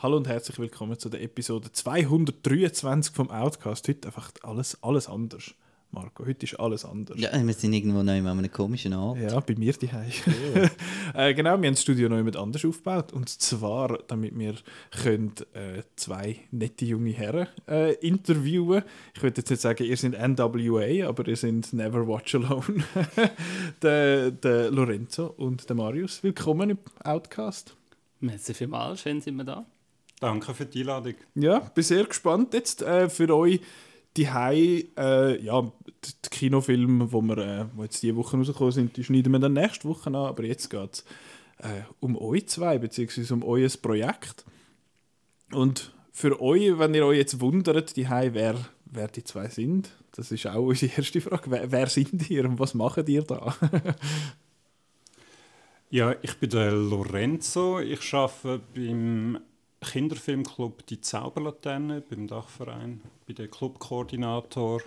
Hallo und herzlich willkommen zu der Episode 223 vom Outcast. Heute einfach alles, alles anders. Marco, heute ist alles anders. Ja, wir sind irgendwo noch in einem komischen Ort. Ja, bei mir daheim. äh, genau, wir haben das Studio noch jemand anders aufgebaut. Und zwar, damit wir können, äh, zwei nette junge Herren äh, interviewen Ich würde jetzt nicht sagen, ihr seid NWA, aber ihr seid Never Watch Alone. der, der Lorenzo und der Marius. Willkommen im Outcast. Merci vielmals, schön sind wir da. Danke für die Einladung. Ja, bin sehr gespannt jetzt äh, für euch die äh, ja, die Kinofilme, wo wir, äh, wo jetzt diese Woche rausgekommen sind, die schneiden wir dann nächste Woche an, aber jetzt geht es äh, um euch zwei, beziehungsweise um euer Projekt. Und für euch, wenn ihr euch jetzt wundert, die wer, wer die zwei sind, das ist auch unsere erste Frage. Wer, wer sind ihr und was macht ihr da? ja, ich bin der Lorenzo. Ich arbeite beim Kinderfilmclub Die Zauberlaterne beim Dachverein, bin der Clubkoordinator.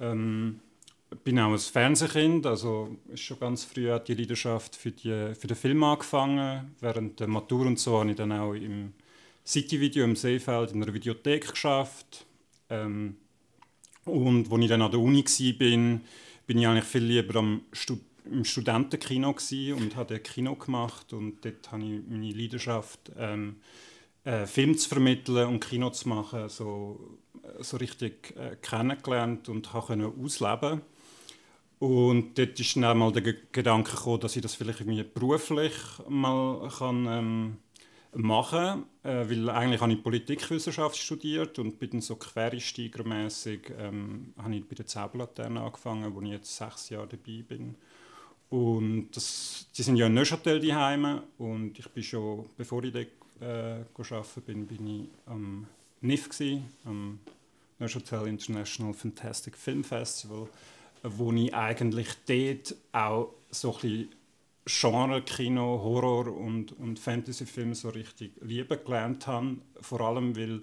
Ähm, bin auch ein Fernsehkind, also ist schon ganz früh hat die Leidenschaft für, die, für den Film angefangen. Während der Matur und so habe ich dann auch im City-Video im Seefeld in einer Videothek geschafft. Ähm, und als ich dann an der Uni war, bin, ich eigentlich viel lieber am Stud im Studentenkino und habe Kino gemacht und dort habe ich meine Leidenschaft ähm, äh, Film zu vermitteln und Kino zu machen, so, so richtig äh, kennengelernt und habe ausleben und dort ist dann einmal der Gedanke gekommen, dass ich das vielleicht irgendwie beruflich mal kann, ähm, machen kann. Äh, weil eigentlich habe ich Politikwissenschaft studiert und bin dann so quereinsteigermässig ähm, habe ich bei der Zauberlaterne angefangen, wo ich jetzt sechs Jahre dabei bin. Und das, die sind ja in Neuchâtel daheim und ich bin schon, bevor ich dort äh, arbeiten bin, bin ich am NIF, gewesen, am Neuchâtel International Fantastic Film Festival, wo ich eigentlich dort auch so ein bisschen Genre-Kino, Horror- und, und Fantasy-Filme so richtig lieben gelernt habe. Vor allem, weil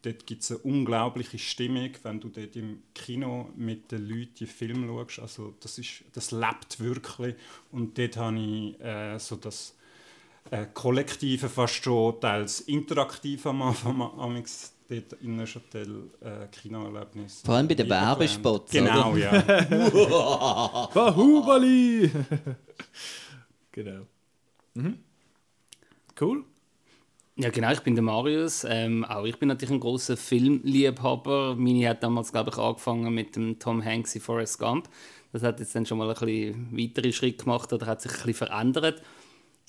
dort gibt es eine unglaubliche Stimmung, wenn du dort im Kino mit den Leuten die Filme schaust. Also das, ist, das lebt wirklich. Und dort habe ich äh, so das äh, kollektive, fast schon teils interaktiv am Anfang dort in Neuchâtel äh, Kinoerlebnis. Vor allem bei den Werbespots. Genau, oder? ja. Bahubali! genau. Mhm. Cool. Ja, genau, ich bin der Marius. Ähm, auch ich bin natürlich ein großer Filmliebhaber. Mini hat damals, glaube ich, angefangen mit dem Tom Hanks in Forrest Gump. Das hat jetzt dann schon mal ein bisschen weitere Schritte gemacht oder hat sich ein bisschen verändert.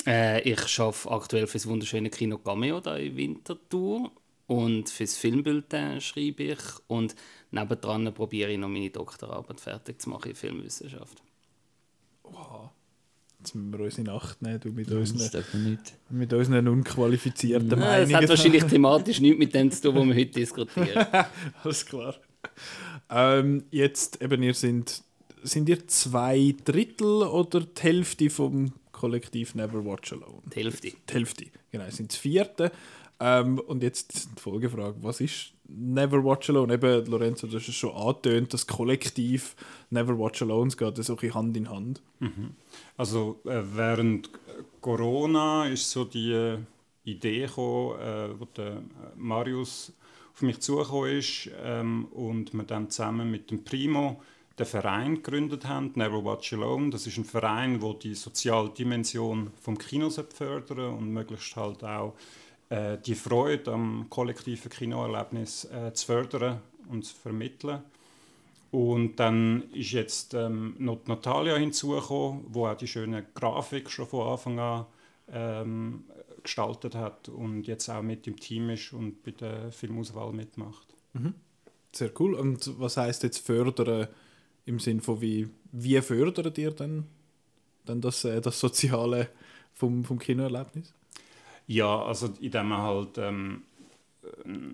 Äh, ich arbeite aktuell für das wunderschöne Kino Cameo da in Winterthur und für das Filmbulletin schreibe ich und nebendran probiere ich noch meine Doktorarbeit fertig zu machen in Filmwissenschaft. Wow. Jetzt müssen wir unsere Nacht nehmen, du mit, Nein, unseren, mit unseren unqualifizierten ja, Meinungen. Das hat wahrscheinlich thematisch nichts mit dem zu tun, was wir heute diskutieren. Alles klar. Ähm, jetzt eben, ihr sind, sind ihr zwei Drittel oder die Hälfte vom Kollektiv Never Watch Alone. Die Hälfte. Die Hälfte, genau, sind das vierte. Ähm, und jetzt die Folgefrage, was ist Never Watch Alone? Eben, Lorenzo, du hast es schon angetönt, das Kollektiv Never Watch Alone geht so ein Hand in Hand. Mhm. Also äh, während Corona ist so die äh, Idee gekommen, äh, wo der Marius auf mich zugekommen ist ähm, und wir dann zusammen mit dem Primo den Verein gegründet haben, Never Watch Alone. Das ist ein Verein, der die soziale Dimension vom Kinos fördern und möglichst halt auch äh, die Freude am kollektiven Kinoerlebnis äh, zu fördern und zu vermitteln. Und dann ist jetzt ähm, noch Natalia hinzugekommen, die auch die schöne Grafik schon von Anfang an ähm, gestaltet hat und jetzt auch mit im Team ist und bei der Filmauswahl mitmacht. Mhm. Sehr cool. Und was heißt jetzt fördern? Im Sinne von, wie, wie fördert ihr denn, denn das, äh, das Soziale vom, vom Kinoerlebnis? Ja, also indem man halt ähm,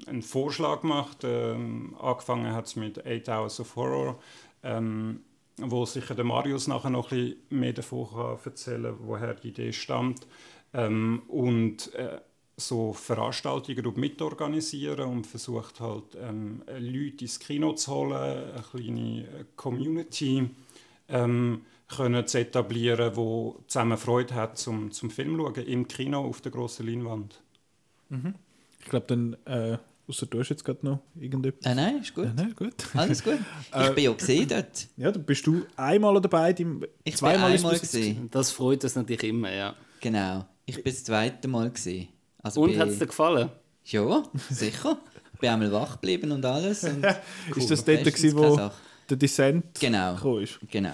einen Vorschlag macht. Ähm, angefangen hat es mit Eight Hours of Horror, ähm, wo sicher der Marius nachher noch ein bisschen mehr davon kann erzählen kann, woher die Idee stammt. Ähm, und äh, so Veranstaltungen mitorganisieren und versucht halt ähm, Leute ins Kino zu holen, eine kleine äh, Community ähm, können zu etablieren, wo zusammen Freude hat zum, zum Film schauen, im Kino auf der grossen Leinwand. Mhm. Ich glaube dann, äh, außer du hast jetzt gerade noch irgendetwas. Äh, nein, ist gut. Äh, nein, gut. Alles gut. Ich bin ja gesehen dort. Ja, dann bist du einmal dabei, dein, Ich zweimal bin einmal gesehen. Das freut uns natürlich immer, ja. Genau. Ich bin das zweite Mal gesehen. Also Und hat es dir gefallen? Ja, sicher. Ich bin einmal wach geblieben und alles. Und Ist das dort, gewesen, wo der Descent Genau. gekommen ist? Genau.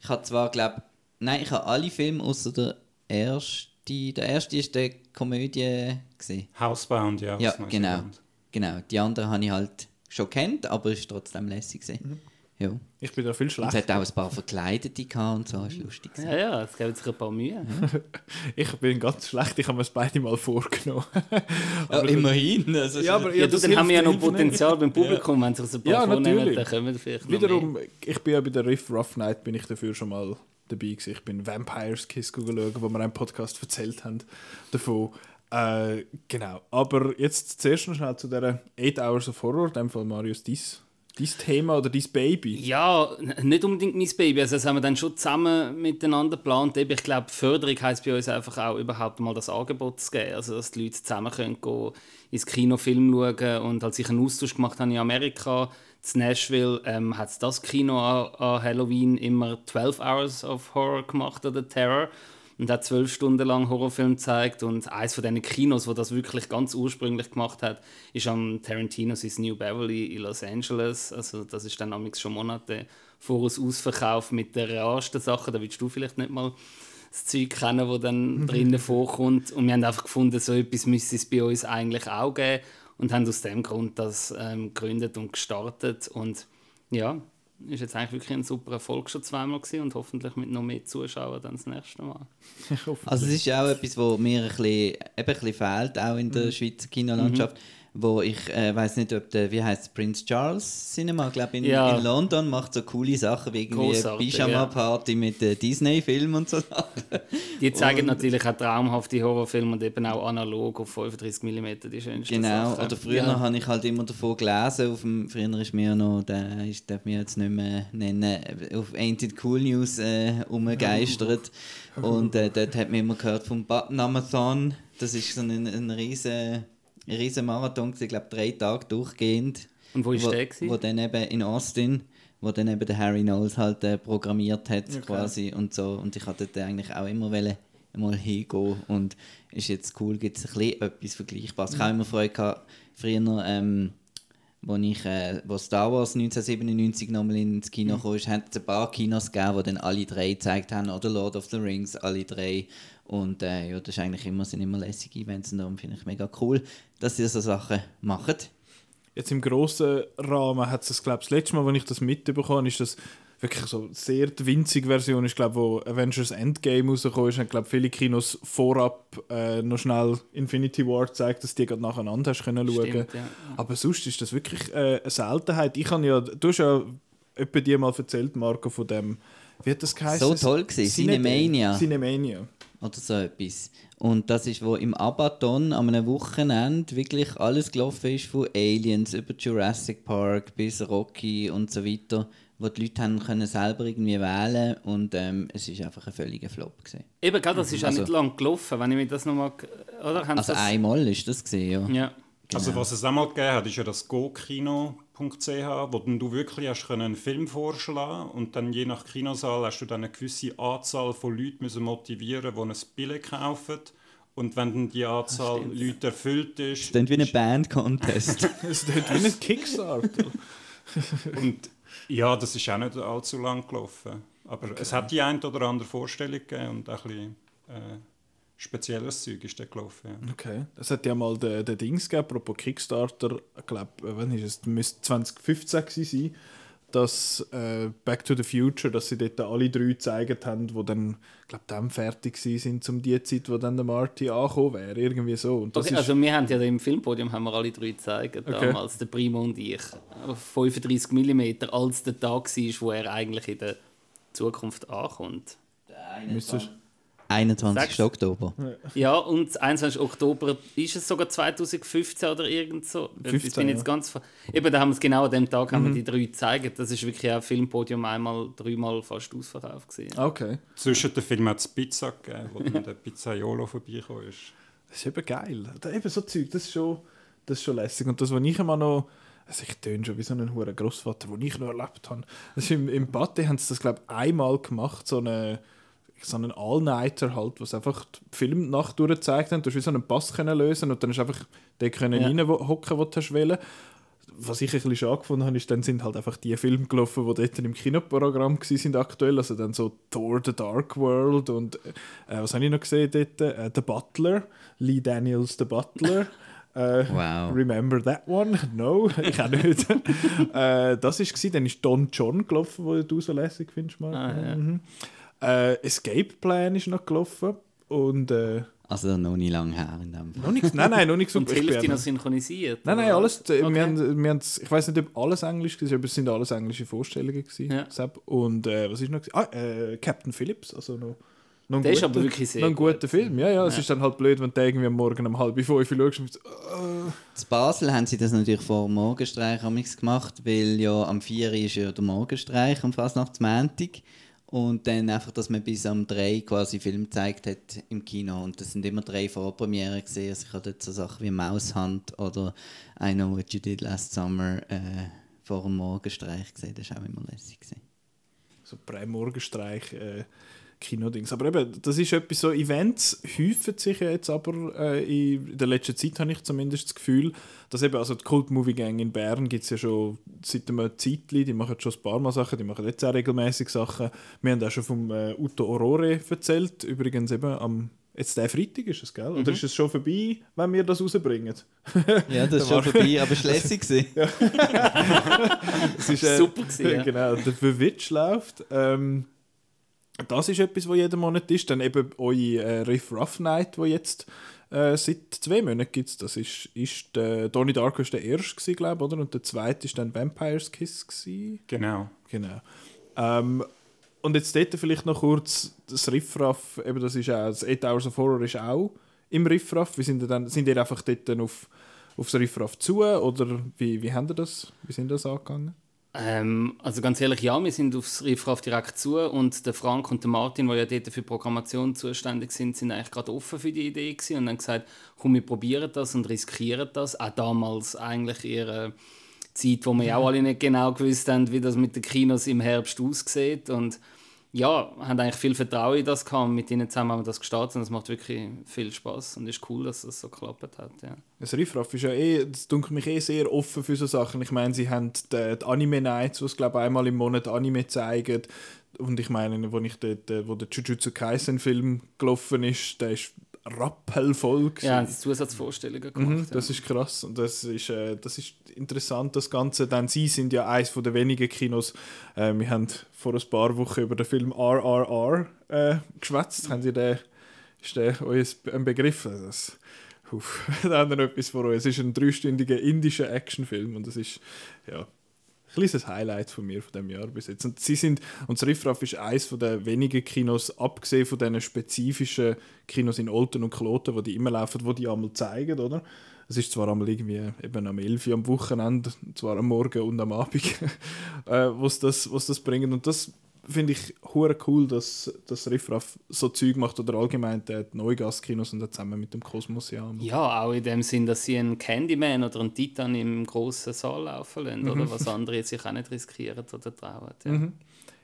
Ich habe zwar, glaube nein, ich habe alle Filme außer der erste. Der erste ist der Komödie gesehen. Housebound, ja. Ja, genau. Genau. Die anderen habe ich halt schon kennt, aber es ist trotzdem lässig Mhm. Ja. Ich bin da viel es schlechter. hat auch ein paar Verkleidete gehabt und so, das ist lustig. gewesen. Ja, ja, es gibt sich ein paar Mühe. Ich bin ganz schlecht, ich habe mir das beide mal vorgenommen. Ja, immerhin. Also Ja, aber Ja, du, das dann haben wir ja noch hilft nicht. Potenzial beim Publikum, wenn sich ein paar Ja, vornehmen, natürlich. dann kommen wir vielleicht noch Wiederum, mehr. ich bin ja bei der Riff Rough Night, bin ich dafür schon mal dabei gewesen. Ich bin Vampires Kiss schauen, wo wir einen Podcast erzählt haben davon. Äh, genau. Aber jetzt zuerst noch schnell zu dieser 8 Hours of Horror, in dem Fall Marius, dein, dein Thema oder dein Baby. Ja, nicht unbedingt mein Baby. Also das haben wir dann schon zusammen miteinander geplant. Ich glaube, Förderung heisst bei uns einfach auch überhaupt mal das Angebot zu geben. Also dass die Leute zusammen können gehen, ins Kino Film schauen und als ich einen Austausch gemacht habe in Amerika, in Nashville, ähm, hat das Kino an, an Halloween immer 12 Hours of Horror gemacht oder Terror und hat zwölf Stunden lang Horrorfilm gezeigt und eines von diesen Kinos, wo das wirklich ganz ursprünglich gemacht hat, ist am Tarantino's ins New Beverly in Los Angeles. Also das ist dann amigs schon Monate voraus ausverkauft mit der rarsten Sache. Da willst du vielleicht nicht mal das Zeug kennen, das dann drinnen vorkommt. Und wir haben einfach gefunden, so etwas müsste es bei uns eigentlich auch geben und haben aus dem Grund das ähm, gegründet und gestartet und ja, ist jetzt eigentlich wirklich ein super Erfolg schon zweimal gewesen und hoffentlich mit noch mehr Zuschauern dann das nächste Mal. Also es ist auch etwas, was mir ein bisschen, eben ein bisschen fehlt, auch in Mhm. der Schweizer Kinolandschaft. Wo ich äh, weiß nicht, ob der, wie heißt Prince Charles Cinema, glaube in, Ja. in London macht so coole Sachen wie irgendwie Pyjama-Party mit äh, Disney-Filmen und so Sachen. Die zeigen Und- natürlich auch traumhafte Horrorfilme und eben auch analog auf 35 mm die schönsten Genau, Sachen. oder früher Ja. habe ich halt immer davon gelesen, auf dem, früher ist mir noch, der ist, darf mir jetzt nicht mehr nennen, auf Ain't It Cool News äh, umgegeistert und äh, dort hat man immer gehört vom Button-Amathon, das ist so ein, ein riesen, riesen Marathon, ich glaube drei Tage durchgehend. Und wo ist wo, der gewesen? Wo dann eben in Austin, wo dann eben der Harry Knowles halt äh, programmiert hat quasi und so und ich hatte dort eigentlich auch immer wollen, mal hingehen und ist jetzt cool, gibt es ein bisschen etwas Vergleichbares. Ich habe immer Freude gehabt, früher, ähm, wo, ich, äh, wo Star Wars 1997 nochmal ins Kino kam, hat es ein paar Kinos gegeben, die dann alle drei gezeigt haben, oder Lord of the Rings, alle drei. Und äh, ja, das ist eigentlich immer, sind immer lässige Events und darum finde ich mega cool, dass sie so Sachen machen. Jetzt im grossen Rahmen hat es, glaube ich, das letzte Mal, als ich das mitbekommen habe, ist das wirklich so sehr die winzige Version. Ich glaube, wo Avengers Endgame rausgekommen ist, haben, glaube viele Kinos vorab äh, noch schnell Infinity War gezeigt, dass die gerade nacheinander hast können schauen. Stimmt, ja. Aber sonst ist das wirklich äh, eine Seltenheit. Ich habe ja, du hast ja etwa dir mal erzählt, Marco, von dem, wie hat das geheißen? So toll gewesen, Cinemania. Cinemania. oder so etwas. Und das ist, wo im Abaton am einem Wochenende wirklich alles gelaufen ist, von Aliens über Jurassic Park bis Rocky und so weiter, wo die Leute haben können selber irgendwie wählen und ähm, es ist einfach ein völliger Flop gewesen. Eben, das ist auch Also- nicht lang gelaufen, wenn ich mir das nochmal... Oder? Haben Also das, einmal ist das gesehen, ja. Ja. Also Genau. was es auch mal gegeben hat, ist ja das gokino.ch, wo dann du wirklich hast können einen Film vorschlagen und dann je nach Kinosaal hast du dann eine gewisse Anzahl von Leuten müssen motivieren, die ein Billett kaufen. Und wenn dann die Anzahl Leute erfüllt ist, Das ist wie ein Band-Contest. Es ist wie ein Kickstarter. und ja, das ist auch nicht allzu lang gelaufen. Aber es hat die ein oder andere Vorstellung gegeben und auch ein bisschen äh, spezielles Zeug ist da gelaufen. Ja. Okay. Es hat ja mal den, den Dings gegeben, apropos Kickstarter, ich glaube, wann ist es? Müsste 2015 gewesen sein, dass äh, Back to the Future, dass sie dort alle drei gezeigt haben, die dann, ich glaube, dann fertig sind, um die Zeit, wo dann der Marty angekommen wäre, irgendwie so. Und das Okay, ist, also wir haben ja im Filmpodium haben wir alle drei gezeigt, Okay. damals, der Primo und ich. Auf 35 mm, als der Tag war, wo er eigentlich in der Zukunft ankommt. Müsstest- 21. Sechs. Oktober. Ja, und das 21. Oktober ist es sogar 2015 oder irgend so. Ich 15, bin jetzt ja. ganz Eben, da haben wir es genau an dem Tag haben wir Mhm. die drei gezeigt. Das ist wirklich auch Filmpodium einmal, dreimal fast ausverkauft gewesen. Okay. Zwischen den Filmen hat es Pizza gegeben, wo dann der Pizzaiolo vorbeigekommen ist. Das ist eben geil. Da eben so Zeug, das ist schon, das ist schon lässig. Und das, was ich immer noch, also ich töne schon wie so ein hoher Großvater, den ich noch erlebt habe. Ist im, im Bate haben sie das, glaube ich, einmal gemacht, so eine so einen All-Nighter halt, was einfach die Filmnacht durchgezeigt haben. Du hast wie so einen Pass können lösen und dann du einfach den können Ja. reinhocken, wo du hast wollen. Was ich ein bisschen schade gefunden habe, ist, dann sind halt einfach die Filme gelaufen, die dort im Kinoprogramm waren, sind aktuell. Also dann so Thor, The Dark World und äh, was habe ich noch gesehen dort? Äh, The Butler, Lee Daniels The Butler. Äh, Wow. Remember that one? No, ich auch nicht. äh, das war, dann ist Don John gelaufen, wo du so lässig findest. Marco. Ah, ja. mhm. Äh, Escape Plan ist noch gelaufen. Und äh, Also noch nie lang her in dem Fall. noch nichts, nein, nein, noch nichts Und die Hälfte noch synchronisiert. Nein, nein, alles. äh, Okay. Wir haben, wir haben, ich weiß nicht, ob alles Englisch war, aber es sind alles englische Vorstellungen. Gewesen, Ja. Sepp. Und äh, was ist noch? gewesen? Ah, äh, Captain Phillips, also noch. Der ist guter- aber wirklich sehr noch ein guter gut. Film. Ja, ja, es Ja. ist dann halt blöd, wenn du irgendwie am Morgen um halb fünf schaust und so, äh, In Basel haben sie das natürlich vor dem Morgenstreich gemacht, weil ja am 4 Uhr ist ja der Morgenstreich am Fasnachtsmäntig. Und dann einfach, dass man bis am 3 quasi Film gezeigt hat im Kino. Und das sind immer drei Vorpremieren gesehen. Also ich habe dort so Sachen wie Maushand oder I Know What You Did Last Summer äh, vor dem Morgenstreich gesehen. Das war auch immer lässig. Gewesen. so Prä-Morgenstreich äh, Kinodings. Aber eben, das ist etwas so, Events häufen sich ja jetzt aber äh, in der letzten Zeit, habe ich zumindest das Gefühl, dass eben, also die Cult Movie Gang in Bern gibt es ja schon seit einem Zeitchen, die machen schon ein paar Mal Sachen, die machen jetzt auch regelmäßig Sachen. Wir haben auch schon vom äh, Uto Aurore erzählt, übrigens eben am Jetzt der Freitag ist es, gell? Oder ist es schon vorbei, wenn wir das rausbringen? Ja, das ist schon vorbei, aber es war lässig. gewesen. Es ist, äh, Super gewesen, ja. Genau, der Verwitch läuft. Ähm, das ist etwas, was jeden Monat ist. Dann eben eure äh, Riff Rough Night, die jetzt äh, seit zwei Monaten gibt. Das ist, ist der, Donnie Darko ist der erste, glaube ich, oder? Und der zweite ist dann Vampire's Kiss. Gewesen. Genau. Genau. Ähm, und jetzt dort vielleicht noch kurz das Riffraff, eben das ist auch, das 8 Hours of Horror ist auch im Riffraff. Wie sind ihr, dann, sind ihr einfach dort dann auf, aufs Riffraff zu oder wie, wie haben ihr das, wie sind das angegangen? Ähm, also ganz ehrlich, ja, wir sind aufs Riffraff direkt zu und der Frank und der Martin, die ja dort für Programmation zuständig sind, sind eigentlich gerade offen für die Idee gewesen und haben gesagt, komm, wir probieren das und riskieren das. Auch damals eigentlich ihre Zeit, wo wir ja auch alle nicht genau gewusst haben, wie das mit den Kinos im Herbst aussieht und ja, haben eigentlich viel Vertrauen in das gehabt. Mit ihnen zusammen haben wir das gestartet und es macht wirklich viel Spaß und ist cool, dass das so geklappt hat. Ja. Das Riffraff ist ja eh, das dunkelt mich eh sehr offen für so Sachen. Ich meine, sie haben die, die Anime Nights, wo es glaube einmal im Monat Anime zeigen. Und ich meine, wo ich dort, äh, wo der Jujutsu Kaisen Film gelaufen ist, der ist rappelvoll gewesen. Ja, haben sie Zusatzvorstellungen gemacht. Mhm, das ist krass und das ist, äh, das ist interessant, das Ganze. Denn sie sind ja eines der wenigen Kinos. Äh, wir haben vor ein paar Wochen über den Film RRR äh, geschwätzt. Haben Sie den, ist der euer ein Begriff? Also Das, Uff, da haben wir etwas vor euch. Es ist ein dreistündiger indischer Actionfilm und das ist ja, kleines Highlight von mir von dem Jahr bis jetzt. Und sie sind und Riffraff ist eines der wenigen Kinos, abgesehen von diesen spezifischen Kinos in Olten und Kloten, wo die immer laufen, wo die einmal zeigen, oder? Es ist zwar einmal irgendwie eben am 11 Uhr am Wochenende, zwar am Morgen und am Abend, äh, was das, das bringen. Und das finde ich hure cool, dass das Riffraff so Zeug macht oder allgemein die Neugastkinos und dann zusammen mit dem Kosmos ja. Ja, auch in dem Sinn, dass sie einen Candyman oder einen Titan im grossen Saal laufen lassen, Mhm. oder was andere sich auch nicht riskieren oder trauen. Ja.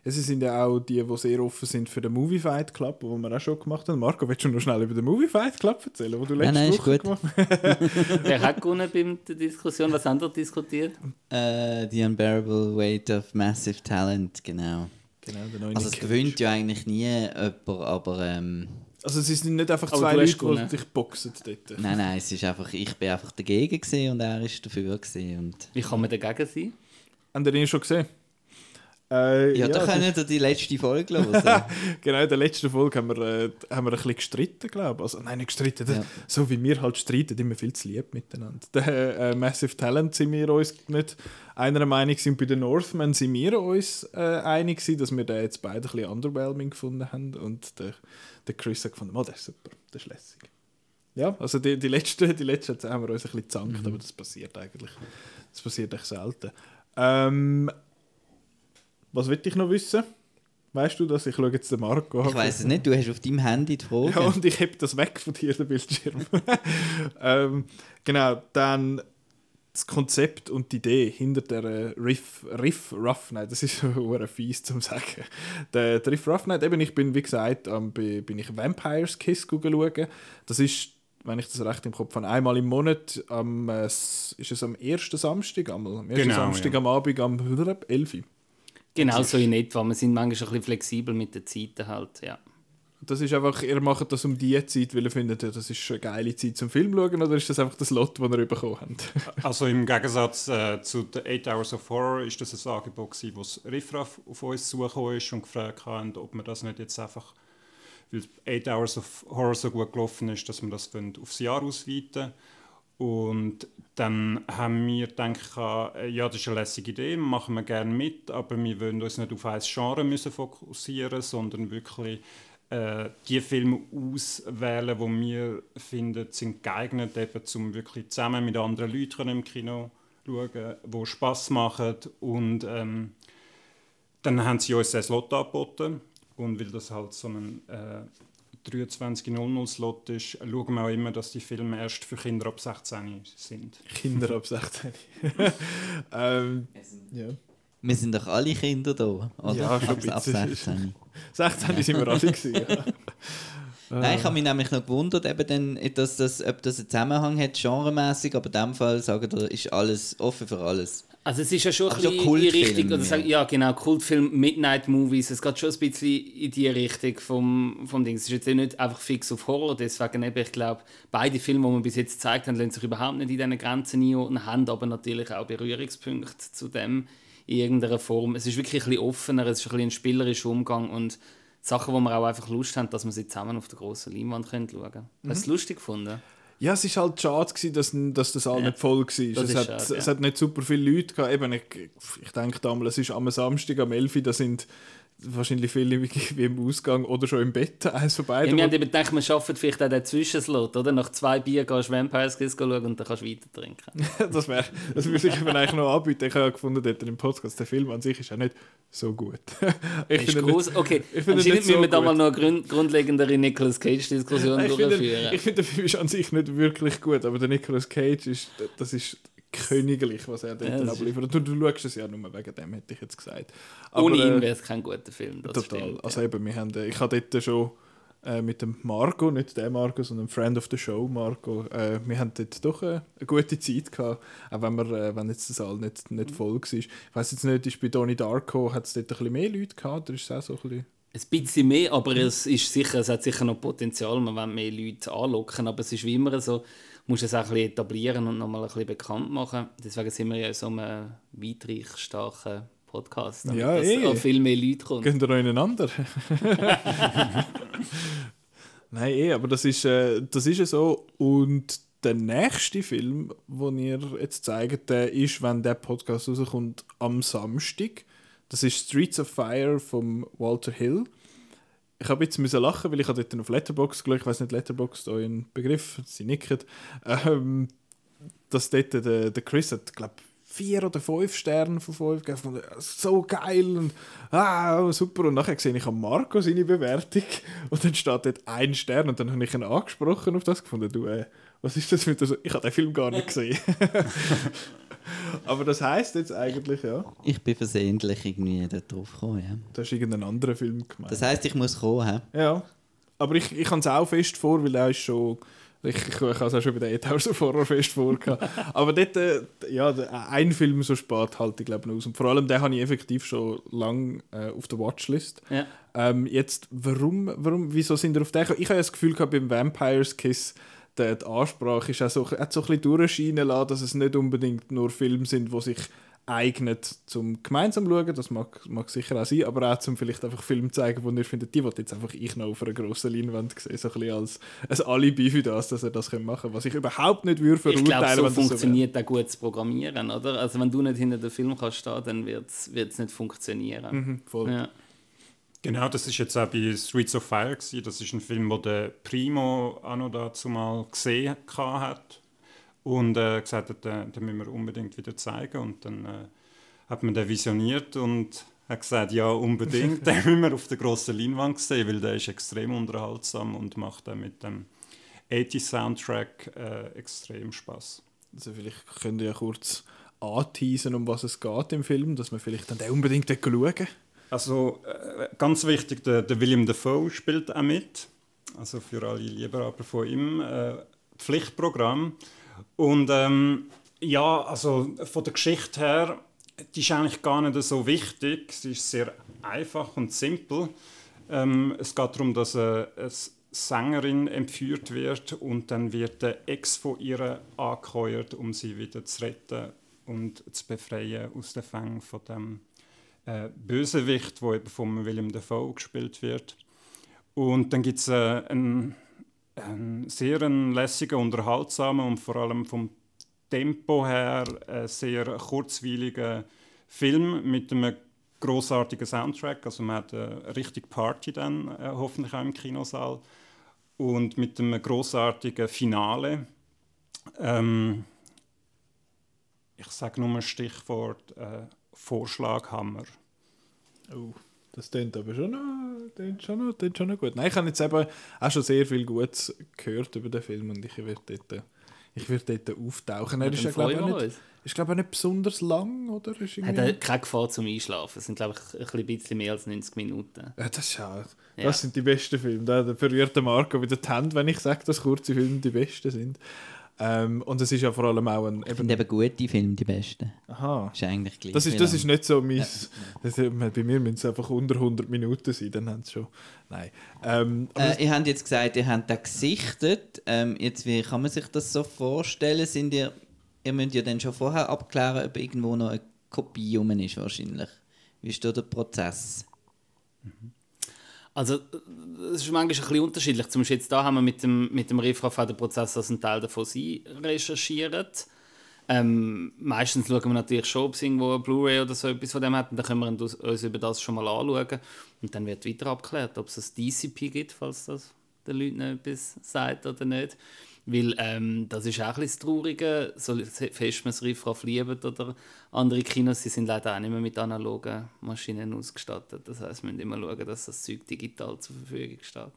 Ja, Sie sind ja auch die, die sehr offen sind für den Movie Fight Club, wo wir auch schon gemacht haben. Marco, willst du noch schnell über den Movie Fight Club erzählen, wo du letzte nein, ist Woche gut. gemacht hast? Wer hat gewonnen bei der Diskussion? Was haben wir diskutiert? Äh, The Unbearable Weight of Massive Talent, genau. Genau, der neue Also es Cage. ja eigentlich nie jemand, aber ähm, Also es sind nicht einfach zwei Leute, die gewonnen. dich boxen dort. nein, nein, es ist einfach, ich bin einfach dagegen und er ist dafür und Wie kann man dagegen sein? Habt ihr ihn schon gesehen? Äh, Ja, da es können ihr die letzte Folge hören. Genau, in der letzten Folge haben wir, äh, haben wir ein bisschen gestritten, glaube ich. Also, nein, nicht gestritten. Ja. So wie wir halt streiten, immer viel zu lieb miteinander. Der äh, Massive Talent sind wir uns nicht einer Meinung und bei den Northmen sind wir uns äh, einig gewesen, dass wir den jetzt beide ein bisschen underwhelming gefunden haben und der, der Chris hat gefunden, oh, der ist super, der ist lässig. Ja, also die, die letzten die letzten haben wir uns ein bisschen gezankt, aber das passiert eigentlich. Das passiert echt selten. Ähm, was will ich noch wissen? Weißt du das? Ich schaue jetzt den Marco an. Ich weiß es nicht, du hast auf deinem Handy die Frage. Ja, und ich heb das weg von dir, den Bildschirm. ähm, genau, dann das Konzept und die Idee hinter der äh, Riff, Riff Rough Night, das ist so fies zum sagen. Der, der Riff Rough Night, eben, ich bin, wie gesagt, ähm, bin, bin ich Vampires Kiss schauen. Das ist, wenn ich das recht im Kopf habe, einmal im Monat, am, äh, ist es am ersten Samstag, am, am ersten Genau, Samstag ja. am Abend am 11 Uhr. Genau so in etwa. Wir sind manchmal ein bisschen flexibel mit den Zeiten halt, ja. Das ist einfach, ihr macht das um die Zeit, weil ihr findet, ja, das ist eine geile Zeit zum Film schauen, oder ist das einfach das Lot, das ihr bekommen habt? Also im Gegensatz äh, zu den 8 Hours of Horror ist das ein Angebot gewesen, wo das Riffraff auf uns zugekommen ist und gefragt haben, ob wir das nicht jetzt einfach, weil 8 Hours of Horror so gut gelaufen ist, dass wir das wollen aufs Jahr ausweiten und dann haben wir gedacht, äh, ja, das ist eine lässige Idee, machen wir gerne mit, aber wir wollen uns nicht auf ein Genre müssen fokussieren, sondern wirklich äh, die Filme auswählen, wo wir finden, sind geeignet, eben, um wirklich zusammen mit anderen Leuten im Kino zu schauen, die Spass machen. Und ähm, dann haben sie uns einen Slot angeboten. Und weil das halt so ein äh, 23.00-Slot ist, schauen wir auch immer, dass die Filme erst für Kinder ab 16 sind. Kinder ab 16. ähm, ja. Wir sind doch alle Kinder da, oder? Ja, schon ab, ab bisschen. 16. 16 sind wir alle gewesen, ja. Nein, ich habe mich nämlich noch gewundert, eben dann, dass das, ob das einen Zusammenhang hat, genremäßig, aber in dem Fall sagen wir, ist alles offen für alles. Also es ist ja schon ein Aber so bisschen in die Richtung, oder ja. ja genau, Kultfilm, Midnight Movies, es geht schon ein bisschen in die Richtung vom, vom Ding. Es ist jetzt nicht einfach fix auf Horror, deswegen eben, ich glaube, beide Filme, die wir bis jetzt gezeigt haben, lassen sich überhaupt nicht in diesen Grenzen einordnen, haben aber natürlich auch Berührungspunkte zu dem in irgendeiner Form. Es ist wirklich ein bisschen offener, es ist ein bisschen ein spielerischer Umgang und Sachen, wo wir auch einfach Lust haben, dass wir sie zusammen auf der grossen Leinwand können schauen können. Hast du es lustig gefunden? Ja, es war halt schade, gewesen, dass, dass das all nicht voll war. Es ist hat, schade, es hat nicht super viele Leute gehabt. Eben, ich, ich denke damals, es ist am Samstag, am 11 Uhr, da sind wahrscheinlich viele wie, im Ausgang oder schon im Bett, eins von Ja, beiden. wir haben eben gedacht, wir schaffen vielleicht auch den Zwischenslot, oder? Nach zwei Bier gehst du Vampires Kiss schauen und dann kannst du weiter trinken. das wäre, das würde ich mir eigentlich noch anbieten. Ich habe ja gefunden, dort im Podcast, der Film an sich ist auch nicht so gut. ich Ist finde groß. Okay, ich finde anscheinend nicht müssen so wir da mal noch eine grund grundlegendere Nicolas Cage-Diskussion finde, durchführen. ich finde, der Film ist an sich nicht wirklich gut, aber der Nicolas Cage ist, das ist königlich, was er dort Ja, abliefert. Du, du schaust es ja nur wegen dem, hätte ich jetzt gesagt. Ohne Aber, ihn äh, wäre es kein guter Film. Total. Stimmt, also ja. eben, wir haben, äh, ich habe dort schon äh, mit dem Marco, nicht der Marco, sondern Friend of the Show Marco, äh, wir haben dort doch äh, eine gute Zeit gehabt, auch wenn, wir, äh, wenn jetzt der Saal nicht, nicht voll war. Ich weiß jetzt nicht, ist bei Donnie Darko hat es dort ein bisschen mehr Leute gehabt, oder ist es auch so ein bisschen... Ein bisschen mehr, aber es, ist sicher, es hat sicher noch Potenzial, man will mehr Leute anlocken, aber es ist wie immer so, musst es auch ein bisschen etablieren und nochmal ein bisschen bekannt machen. Deswegen sind wir ja in so einem weitreich starken Podcast, damit Ja, dass eh. auch viel mehr Leute kommen. Gehen ihr noch ineinander? Nein, eh, aber das ist, äh, das ist ja so. Und der nächste Film, den ihr jetzt zeigt, der ist, wenn der Podcast rauskommt, am Samstag. Das ist Streets of Fire von Walter Hill. Ich habe jetzt müssen lachen, weil ich habe dort auf Letterbox geschaut. Ich weiß nicht, Letterbox ein Begriff, sie nicken. Ähm, dass dort der, der Chris hat, glaube vier oder fünf Sterne von fünf gegeben. So geil und ah, super. Und nachher sehe ich am Marco seine Bewertung und dann steht dort ein Stern und dann habe ich ihn angesprochen auf das gefunden. Du, äh, was ist das mit der... Ich habe den Film gar nicht gesehen. Aber das heißt jetzt eigentlich, ja, Ich bin versehentlich irgendwie da drauf gekommen, ja. du hast irgendeinen anderen Film gemeint. Das heisst, ich muss kommen, hä? Ja, aber ich, ich habe es auch fest vor, weil er ist schon... Ich, ich, ich habe es auch schon bei den 8000 Horror fest vor. aber dort, äh, ja, ein Film so spät halte ich glaube ich aus. Und vor allem den habe ich effektiv schon lange äh, auf der Watchlist. Ja. Ähm, jetzt, warum, warum, wieso sind wir auf den gekommen? Ich habe ja das Gefühl gehabt, beim Vampires Kiss, die, die Ansprache ist auch so, hat so ein bisschen durchscheinen lassen, dass es nicht unbedingt nur Filme sind, die sich eignet, zum gemeinsam schauen, das mag, mag sicher auch sein, aber auch zum vielleicht einfach Filme zeigen, wo ihr findet, die wollte jetzt einfach ich noch auf einer grossen Leinwand sehen, so ein bisschen als ein Alibi für das, dass er das machen können, was ich überhaupt nicht würde Ich glaube, verurteilen, so funktioniert auch gut zu programmieren, oder? Also wenn du nicht hinter dem Film kannst stehen, dann wird es nicht funktionieren. so. Mhm, voll. Ja. Genau, das ist jetzt auch bei Streets of Fire gewesen. Das ist ein Film, den der Primo auch noch dazu mal gesehen hat und äh, gesagt hat, den, den müssen wir unbedingt wieder zeigen. Und dann äh, hat man den visioniert und hat gesagt, ja unbedingt, den müssen wir auf der grossen Leinwand sehen, weil der ist extrem unterhaltsam und macht dann mit dem 80 Soundtrack äh, extrem Spaß. Also vielleicht könnt ihr ja kurz anteasen, um was es geht im Film, dass man vielleicht dann den unbedingt schauen. Also äh, ganz wichtig, der, der William Dafoe spielt auch mit. Also für alle Liebhaber von ihm. Äh, Pflichtprogramm. Und ähm, ja, also von der Geschichte her, die ist eigentlich gar nicht so wichtig. Sie ist sehr einfach und simpel. Ähm, es geht darum, dass eine, eine Sängerin entführt wird und dann wird der Ex von ihr angeheuert, um sie wieder zu retten und zu befreien aus den Fängen von dem äh, Bösewicht, wo eben von William Dafoe gespielt wird. Und dann gibt es äh, einen, einen sehr lässigen, unterhaltsamen und vor allem vom Tempo her äh, sehr kurzweiligen Film mit einem großartigen Soundtrack. Also man hat eine richtige Party dann äh, hoffentlich auch im Kinosaal und mit einem großartigen Finale. Ähm, ich sage nur ein Stichwort äh, Vorschlaghammer. Oh, das klingt aber schon noch, klingt schon, noch, klingt schon noch gut. Nein, ich habe jetzt eben auch schon sehr viel Gutes gehört über den Film und ich werde dort, ich werde dort auftauchen. Er ist ja, glaube ich, auch nicht, ist, glaube ich, auch nicht besonders lang, oder? Ist Hat irgendwie- er keine Gefahr zum Einschlafen. Es sind, glaube ich, ein klein bisschen mehr als 90 Minuten. Ja, das, ist ja, das Ja. sind die besten Filme. Da, da verrührt der Marco wieder die Hände, wenn ich sage, dass kurze Filme die besten sind. Ähm, und es ist ja vor allem auch ein... Ich Eben, finde eben gute Filme die besten. aha. Ist eigentlich gleich. Das ist, das ist nicht so mein... Das, bei mir müssen es einfach unter 100 Minuten sein, dann haben sie schon... Nein. Ähm, aber Äh, ihr habt jetzt gesagt, ihr habt den gesichtet. Ähm, jetzt, wie kann man sich das so vorstellen? Sind ihr, ihr müsst ja dann schon vorher abklären, ob irgendwo noch eine Kopie rum ist wahrscheinlich. Wie ist da der Prozess? Also, es ist manchmal ein bisschen unterschiedlich. Zum Beispiel jetzt da haben wir mit dem, mit dem Riff den Prozess als ein Teil davon sie recherchiert. Ähm, meistens schauen wir natürlich schon, ob es irgendwo ein Blu-ray oder so etwas von dem hat. Und dann können wir uns über das schon mal anschauen. Und dann wird weiter abgeklärt, ob es ein DCP gibt, falls das den Leuten etwas sagt oder nicht. Weil ähm, das ist auch ein bisschen das Traurige, so fest man das Riffraff liebt oder andere Kinos, die sind leider auch nicht mehr mit analogen Maschinen ausgestattet. Das heißt, wir müssen immer schauen, dass das Zeug digital zur Verfügung steht.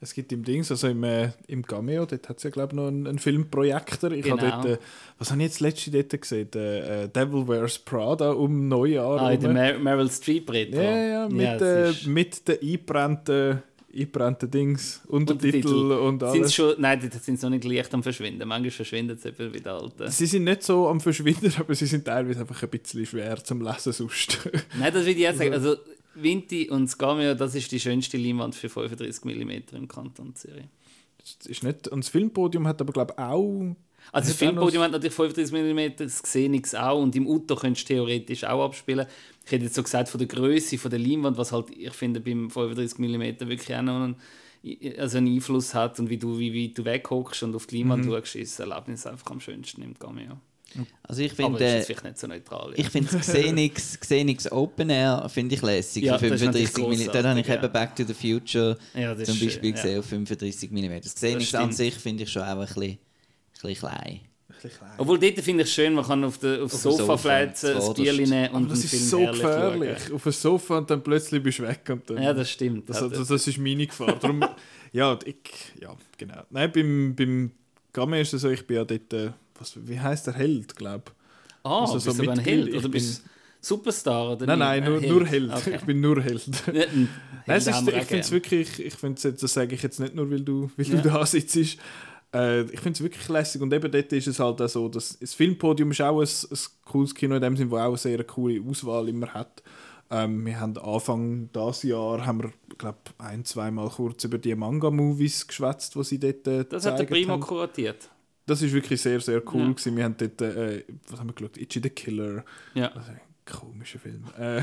es gibt im Dings, also im, äh, im Cameo, dort hat es ja glaube ich noch einen, einen Filmprojektor. Ich habe Genau. dort, äh, was habe ich jetzt letzte dort gesehen? Der, äh, Devil Wears Prada um Neujahr. Ah, in der. Mer Meryl Streep Retro. Ja, ja, mit, das äh, mit den eingebrannten, eingebrannten Dings, Untertitel, und Sind's alles. schon, nein, die sind noch nicht leicht am Verschwinden. Manchmal verschwinden sie eben wie die alten. Sie sind nicht so am Verschwinden, aber sie sind teilweise einfach ein bisschen schwer zum Lesen sonst. Nein, das will ich jetzt sagen. Also, Vinti und das Cameo, das ist die schönste Leinwand für 35 mm im Kanton Zürich. Das ist nicht, und das Filmpodium hat aber glaube ich auch... Also das Filmpodium hat natürlich 35 mm, das sehe ich auch und im Auto könntest du theoretisch auch abspielen. Ich hätte jetzt so gesagt, von der Größe von der Leinwand, was halt, ich finde, beim 35 mm wirklich auch noch einen, also einen Einfluss hat und wie du, wie weit du weghockst und auf die Leinwand schaust, ist das Erlebnis einfach am schönsten im Cameo. Also ich Aber das ist finde, nicht so neutral. Ja. ich finde Xenix, Xenix Open Air finde ich lässig Ja, für das ist natürlich 35 mm. Dort habe ich grossartig, eben Back to the Future Ja, das zum Beispiel schön, ja. gesehen auf 35 mm. Das Xenix an sich finde ich schon auch ein bisschen, bisschen klein. Obwohl, dort finde ich es schön, man kann auf, der, aufs Auf dem Sofa Sofa, flätzen, ein. Bier nehmen Aber und das einen ist so gefährlich. schauen. Auf dem Sofa und dann plötzlich bist du weg. Und dann, Ja, das stimmt. Also, Also, das, das ist meine Gefahr. Darum, ja, ich, ja, genau. Nein, beim, beim Game ist es so, ich bin ja dort, äh, was, wie heißt der Held, glaube ah, also bist so du ein Held? ich Oder bin- bist du Superstar? Oder Nein, nein, Ein nur, nur Held. Okay. Ich bin nur Held. Ein Nein, es Held ist, ich finde es wirklich, ich finde das sage ich jetzt nicht nur, weil du, weil Ja. du da sitzt. Äh, ich finde es wirklich lässig und eben dort ist es halt auch so, dass das Filmpodium ist auch ein, ein cooles Kino in dem Sinne, wo auch eine sehr coole Auswahl immer hat. Ähm, wir haben Anfang dieses Jahr haben wir, glaube ein, zweimal kurz über die Manga-Movies geschwätzt, die sie dort äh, Das hat der Primo haben. kuratiert. das ist wirklich sehr, sehr cool ja. gewesen. Wir haben dort, äh, was haben wir geschaut? Itchy the Killer. Ja. Also, komischer Film. Äh,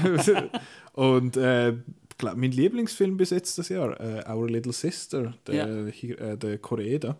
und äh, glaub, mein Lieblingsfilm bis jetzt das Jahr, äh, Our Little Sister, der, ja. hier, äh, der Koreaner.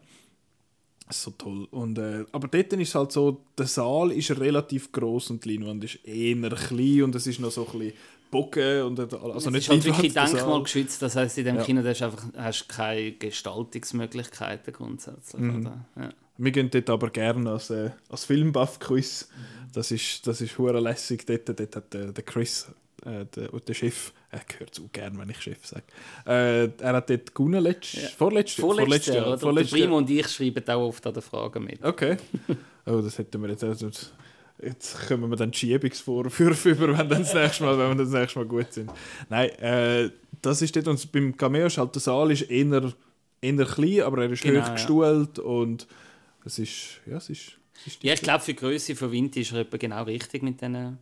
So toll. Und, äh, aber dort ist halt so, der Saal ist relativ groß und die Leinwand ist eher klein und es ist noch so ein bisschen Bogen und also es nicht ist halt wirklich denkmalgeschützt, das heißt in dem ja. Kino hast du einfach hast keine Gestaltungsmöglichkeiten grundsätzlich. Mhm. Ja. Wir gehen dort aber gerne als, äh, als Filmbuff-Quiz. Das ist, das ist lässig. Dort, dort hat der, der Chris, äh, der, der Chef, er gehört so gerne, wenn ich Chef sage. Äh, er hat dort gewonnen, letzt, ja. vorletztes vorletzt, Jahr. Vorletzt, Primo und ich schreiben auch oft an den Fragen mit. Okay. Oh, das hätten wir jetzt. Also, jetzt kommen wir dann Schiebungsvorwürfe über, wenn, dann das nächste Mal, wenn wir das nächste Mal gut sind. Nein, äh, das ist dort, und beim Cameo ist halt der Saal ist eher, eher klein, aber er ist genau, hoch gestuhlt ja. und es ist, ja, es ist, es ist Ja, ich glaube, für die Größe von Wind ist er genau richtig mit diesen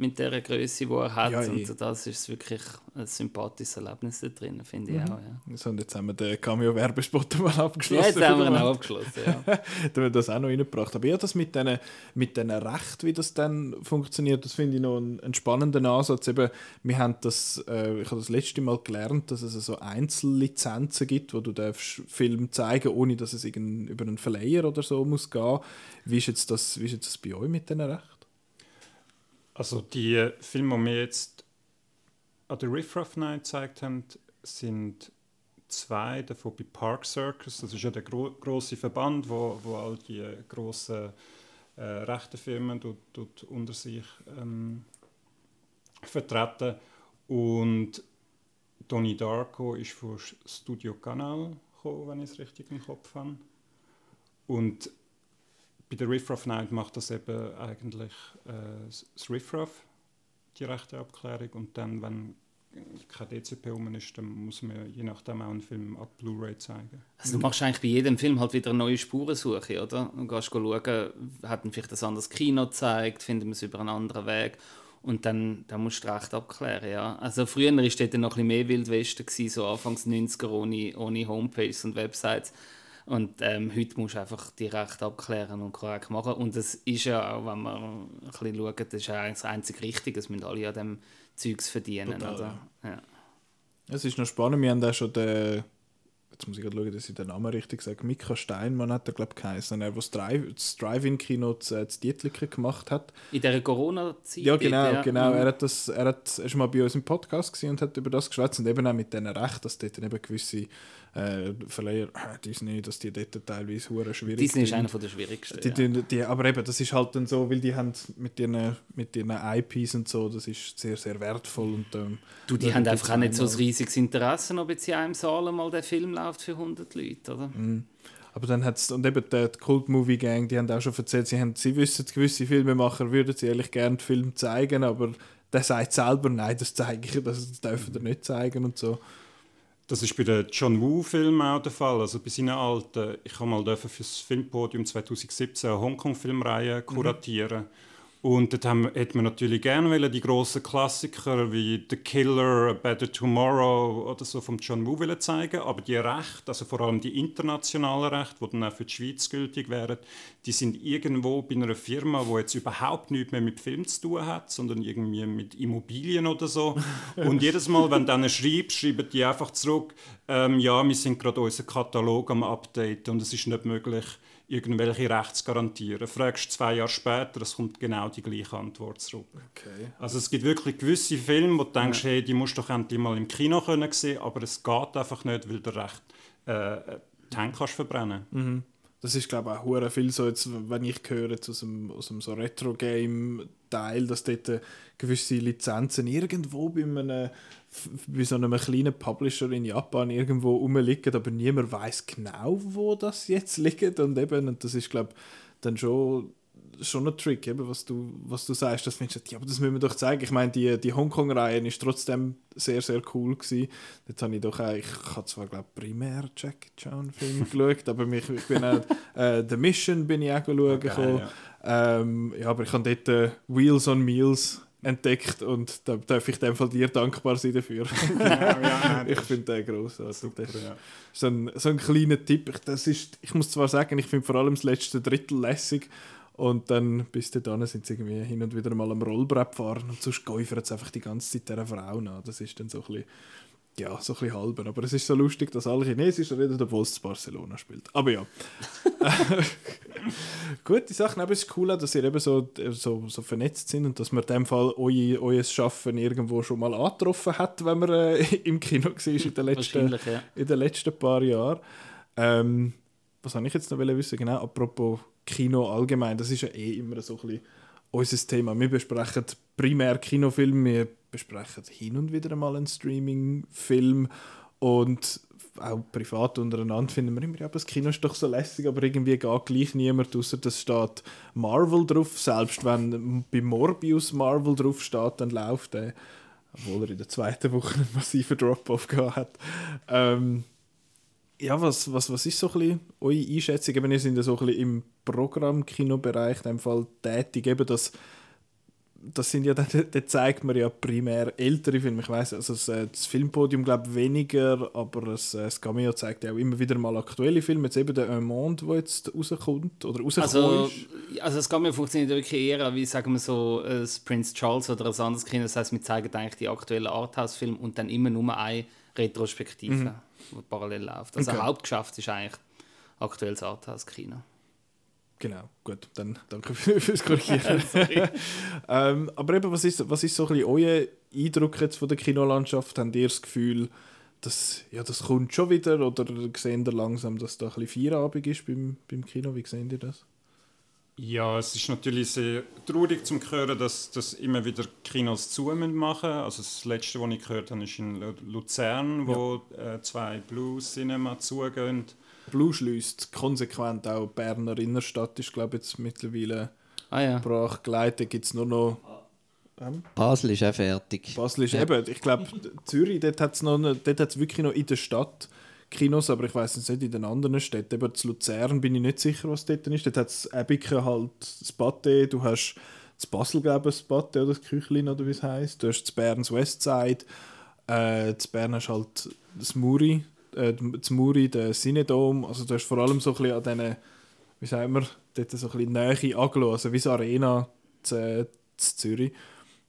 mit der Größe, die er hat. Ja, und eh. das ist wirklich ein sympathisches Erlebnis da drin, finde ich mhm. auch. Ja. So, und jetzt haben wir den Cameo-Werbespot mal abgeschlossen. Ja, jetzt haben wir ihn auch abgeschlossen, ja. da haben wir das auch noch reingebracht. Aber ja, das mit diesen mit den Rechten, wie das dann funktioniert, das finde ich noch einen, einen, spannenden Ansatz. Eben, wir haben das, äh, ich habe das letzte Mal gelernt, dass es so Einzellizenzen gibt, wo du darfst Film zeigen ohne dass es über einen Verleiher oder so muss gehen. Wie ist jetzt das, wie ist jetzt das bei euch mit diesen Rechten? Also die Filme, die wir jetzt an der Riff Raff Night gezeigt haben, sind zwei davon bei Park Circus. Das ist ja der gro große Verband, wo, wo all die großen äh, rechten Firmen dort, dort unter sich ähm, vertreten. Und Donnie Darko ist von Studio Canal gekommen, wenn ich es richtig im Kopf habe. Und bei der Riffraff Night macht das eben eigentlich äh, das Riffraff, die rechte Abklärung. Und dann, wenn kein DCP rum ist, dann muss man je nachdem auch einen Film ab Blu-ray zeigen. Also du machst eigentlich bei jedem Film halt wieder eine neue Spurensuche, oder? Und gehst schauen, hat man vielleicht ein anderes Kino gezeigt, finden wir es über einen anderen Weg. Und dann, dann musst du recht abklären, ja. Also früher war dort noch ein bisschen mehr Wildwesten, gewesen, so Anfangs 90er ohne, ohne Homepages und Websites. Und ähm, heute musst du einfach direkt abklären und korrekt machen. Und es ist ja auch, wenn man ein bisschen schaut, das ist ja eigentlich das einzig Richtige. Es müssen alle an dem Zeugs verdienen. Total, oder? Ja. Es ist noch spannend, wir haben da schon den jetzt muss ich gerade schauen, dass ich den Namen richtig sage, Mika Steinmann hat er, glaube ich, geheißen, er, das Drive-In-Kino zu, zu Dietliken gemacht hat. In dieser Corona-Zeit? Ja, genau, ja. genau. Mhm. Er, hat das, er, hat, er ist mal bei uns im Podcast und hat über das geschwätzt und eben auch mit denen Recht, dass dort eben gewisse äh, Verleiher, äh, Disney, dass die dort teilweise hure schwierig Disney ist einer der schwierigsten. Die, die, die, aber eben, das ist halt dann so, weil die haben mit ihren, mit ihren IPs und so, das ist sehr, sehr wertvoll. Und, ähm, du, die haben einfach auch nicht so ein riesiges Interesse, ob jetzt in einem Saal mal der Film läuft für 100 Leute, oder? Mm. Aber dann hat es, und eben die, die Cult Movie Gang, die haben auch schon erzählt, sie, haben, sie wissen, gewisse Filmemacher würden sie ehrlich gerne den Film zeigen, aber der sagt selber, nein, das zeige ich, das dürfen wir nicht zeigen und so. Das ist bei den John Woo-Filmen auch der Fall. Also bei seinen alten, ich habe mal für das Filmpodium 2017 eine Hongkong-Filmreihe kuratieren. Mhm. Und dort haben, hätte man natürlich gerne die grossen Klassiker wie The Killer, A Better Tomorrow oder so von John Woo zeigen. Aber die Rechte, also vor allem die internationalen Rechte, die dann auch für die Schweiz gültig wären, die sind irgendwo bei einer Firma, die jetzt überhaupt nichts mehr mit Film zu tun hat, sondern irgendwie mit Immobilien oder so. Und jedes Mal, wenn du dann schreibst, schreiben die einfach zurück, ähm, ja, wir sind gerade unseren Katalog am Update und es ist nicht möglich, irgendwelche Rechte zu garantieren. Fragst zwei Jahre später, es kommt genau die gleiche Antwort zurück. Okay. Also es gibt wirklich gewisse Filme, wo du denkst, ja. hey, die musst du doch endlich mal im Kino können sehen, aber es geht einfach nicht, weil du recht äh, Tank kannst verbrennen. Mhm. Das ist glaube ich auch viel so, jetzt, wenn ich höre aus dem, aus dem so Retro-Game-Teil, dass dort gewisse Lizenzen irgendwo bei einem bei so einem kleinen Publisher in Japan irgendwo rumliegen, aber niemand weiß genau, wo das jetzt liegt. Und eben, und das ist glaube dann schon schon ein Trick, eben, was, du, was du sagst, das findest du, ja, aber das müssen wir doch zeigen. Ich meine, die, die Hongkong-Reihe ist trotzdem sehr, sehr cool gewesen. Jetzt habe ich doch auch, ich habe zwar, glaube primär Jack Chan-Film geschaut, aber mich, ich bin auch, äh, The Mission bin ich auch schauen okay, ja. Ähm, ja, aber ich habe dort äh, Wheels on Meals entdeckt und da darf ich dem Fall dir dankbar sein dafür. Genau, ja, ich finde den grossartig. super, Das ja. so ein, so ein kleiner Tipp. Ich, das ist, ich muss zwar sagen, ich finde vor allem das letzte Drittel lässig und dann bis dahin sind sie irgendwie hin und wieder mal am Rollbrett fahren und sonst geufert es einfach die ganze Zeit dieser Frau nach. Das ist dann so ein bisschen, ja, so ein bisschen halber. Aber es ist so lustig, dass alle Chinesisch reden, obwohl es Barcelona spielt. Aber ja. Gute Sachen, aber es ist cool, dass ihr eben so, so, so vernetzt sind und dass man in dem Fall eu, euer Schaffen irgendwo schon mal angetroffen hat, wenn man äh, im Kino war in den letzten, ja. in den letzten paar Jahren. Ähm, was habe ich jetzt noch wissen? Genau, apropos Kino allgemein, das ist ja eh immer so ein bisschen unser Thema. Wir besprechen primär Kinofilme, wir besprechen hin und wieder mal einen Streaming-Film und auch privat untereinander finden wir immer, ja, das Kino ist doch so lässig, aber irgendwie geht gleich niemand, außer das steht Marvel drauf. Selbst wenn bei Morbius Marvel drauf steht, dann läuft der, obwohl er in der zweiten Woche einen massiven Drop-Off gehabt hat. Ähm, ja, was, was, was ist so ein bisschen eure Einschätzung? Eben, ihr seid ja so ein bisschen im Programmkinobereich in dem Fall tätig, eben das das sind ja, da, da zeigt man ja primär ältere Filme. Ich weiß, also das, äh, das Filmpodium glaube weniger, aber das, äh, das Cameo zeigt ja auch immer wieder mal aktuelle Filme. Jetzt eben der Un Monde, der jetzt rauskommt oder rausgekommen Also, also das Gamma funktioniert wirklich eher wie sagen wir so ein Prince Charles oder ein anderes Kino. Das heißt, wir zeigen eigentlich die aktuellen Arthouse-Filme und dann immer nur eine Retrospektive, die parallel läuft. Also Okay. Hauptgeschäft ist eigentlich aktuelles Arthouse-Kino. Genau, gut, dann danke für, fürs Korrigieren. ähm, aber eben, was ist, was ist so ein bisschen euer Eindruck jetzt von der Kinolandschaft? Habt ihr das Gefühl, dass, ja, das kommt schon wieder oder seht ihr langsam, dass da ein bisschen Feierabend ist beim, beim Kino? Wie seht ihr das? Ja, es ist natürlich sehr traurig zu hören, dass, dass immer wieder Kinos zu müssen machen Also das letzte, was ich gehört habe, ist in Lu- Luzern, wo äh, zwei Blue Cinema zugehen. Blue schließt konsequent auch die Berner Innenstadt, ist glaube ich jetzt mittlerweile Ah ja. brach geleitet, gibt es nur noch Basel ist auch fertig. Basel ist Ja. eben, ich glaube, Zürich, dort hat es wirklich noch in der Stadt Kinos, aber ich weiß nicht in den anderen Städten. Eben zu Luzern bin ich nicht sicher, was dort ist. Dort hat es Ebiken halt das Pate, du hast zu Basel, glaube ich, das Pate oder das Küchlin oder wie es heisst. Du hast zu Bern das Westside. Äh, zu Bern hast halt das Muri, äh, das Muri, den Cinedom. Also du hast vor allem so ein bisschen an diesen, wie sagen wir, dort so ein bisschen Nähe Aglo, also wie das Arena zu, zu Zürich.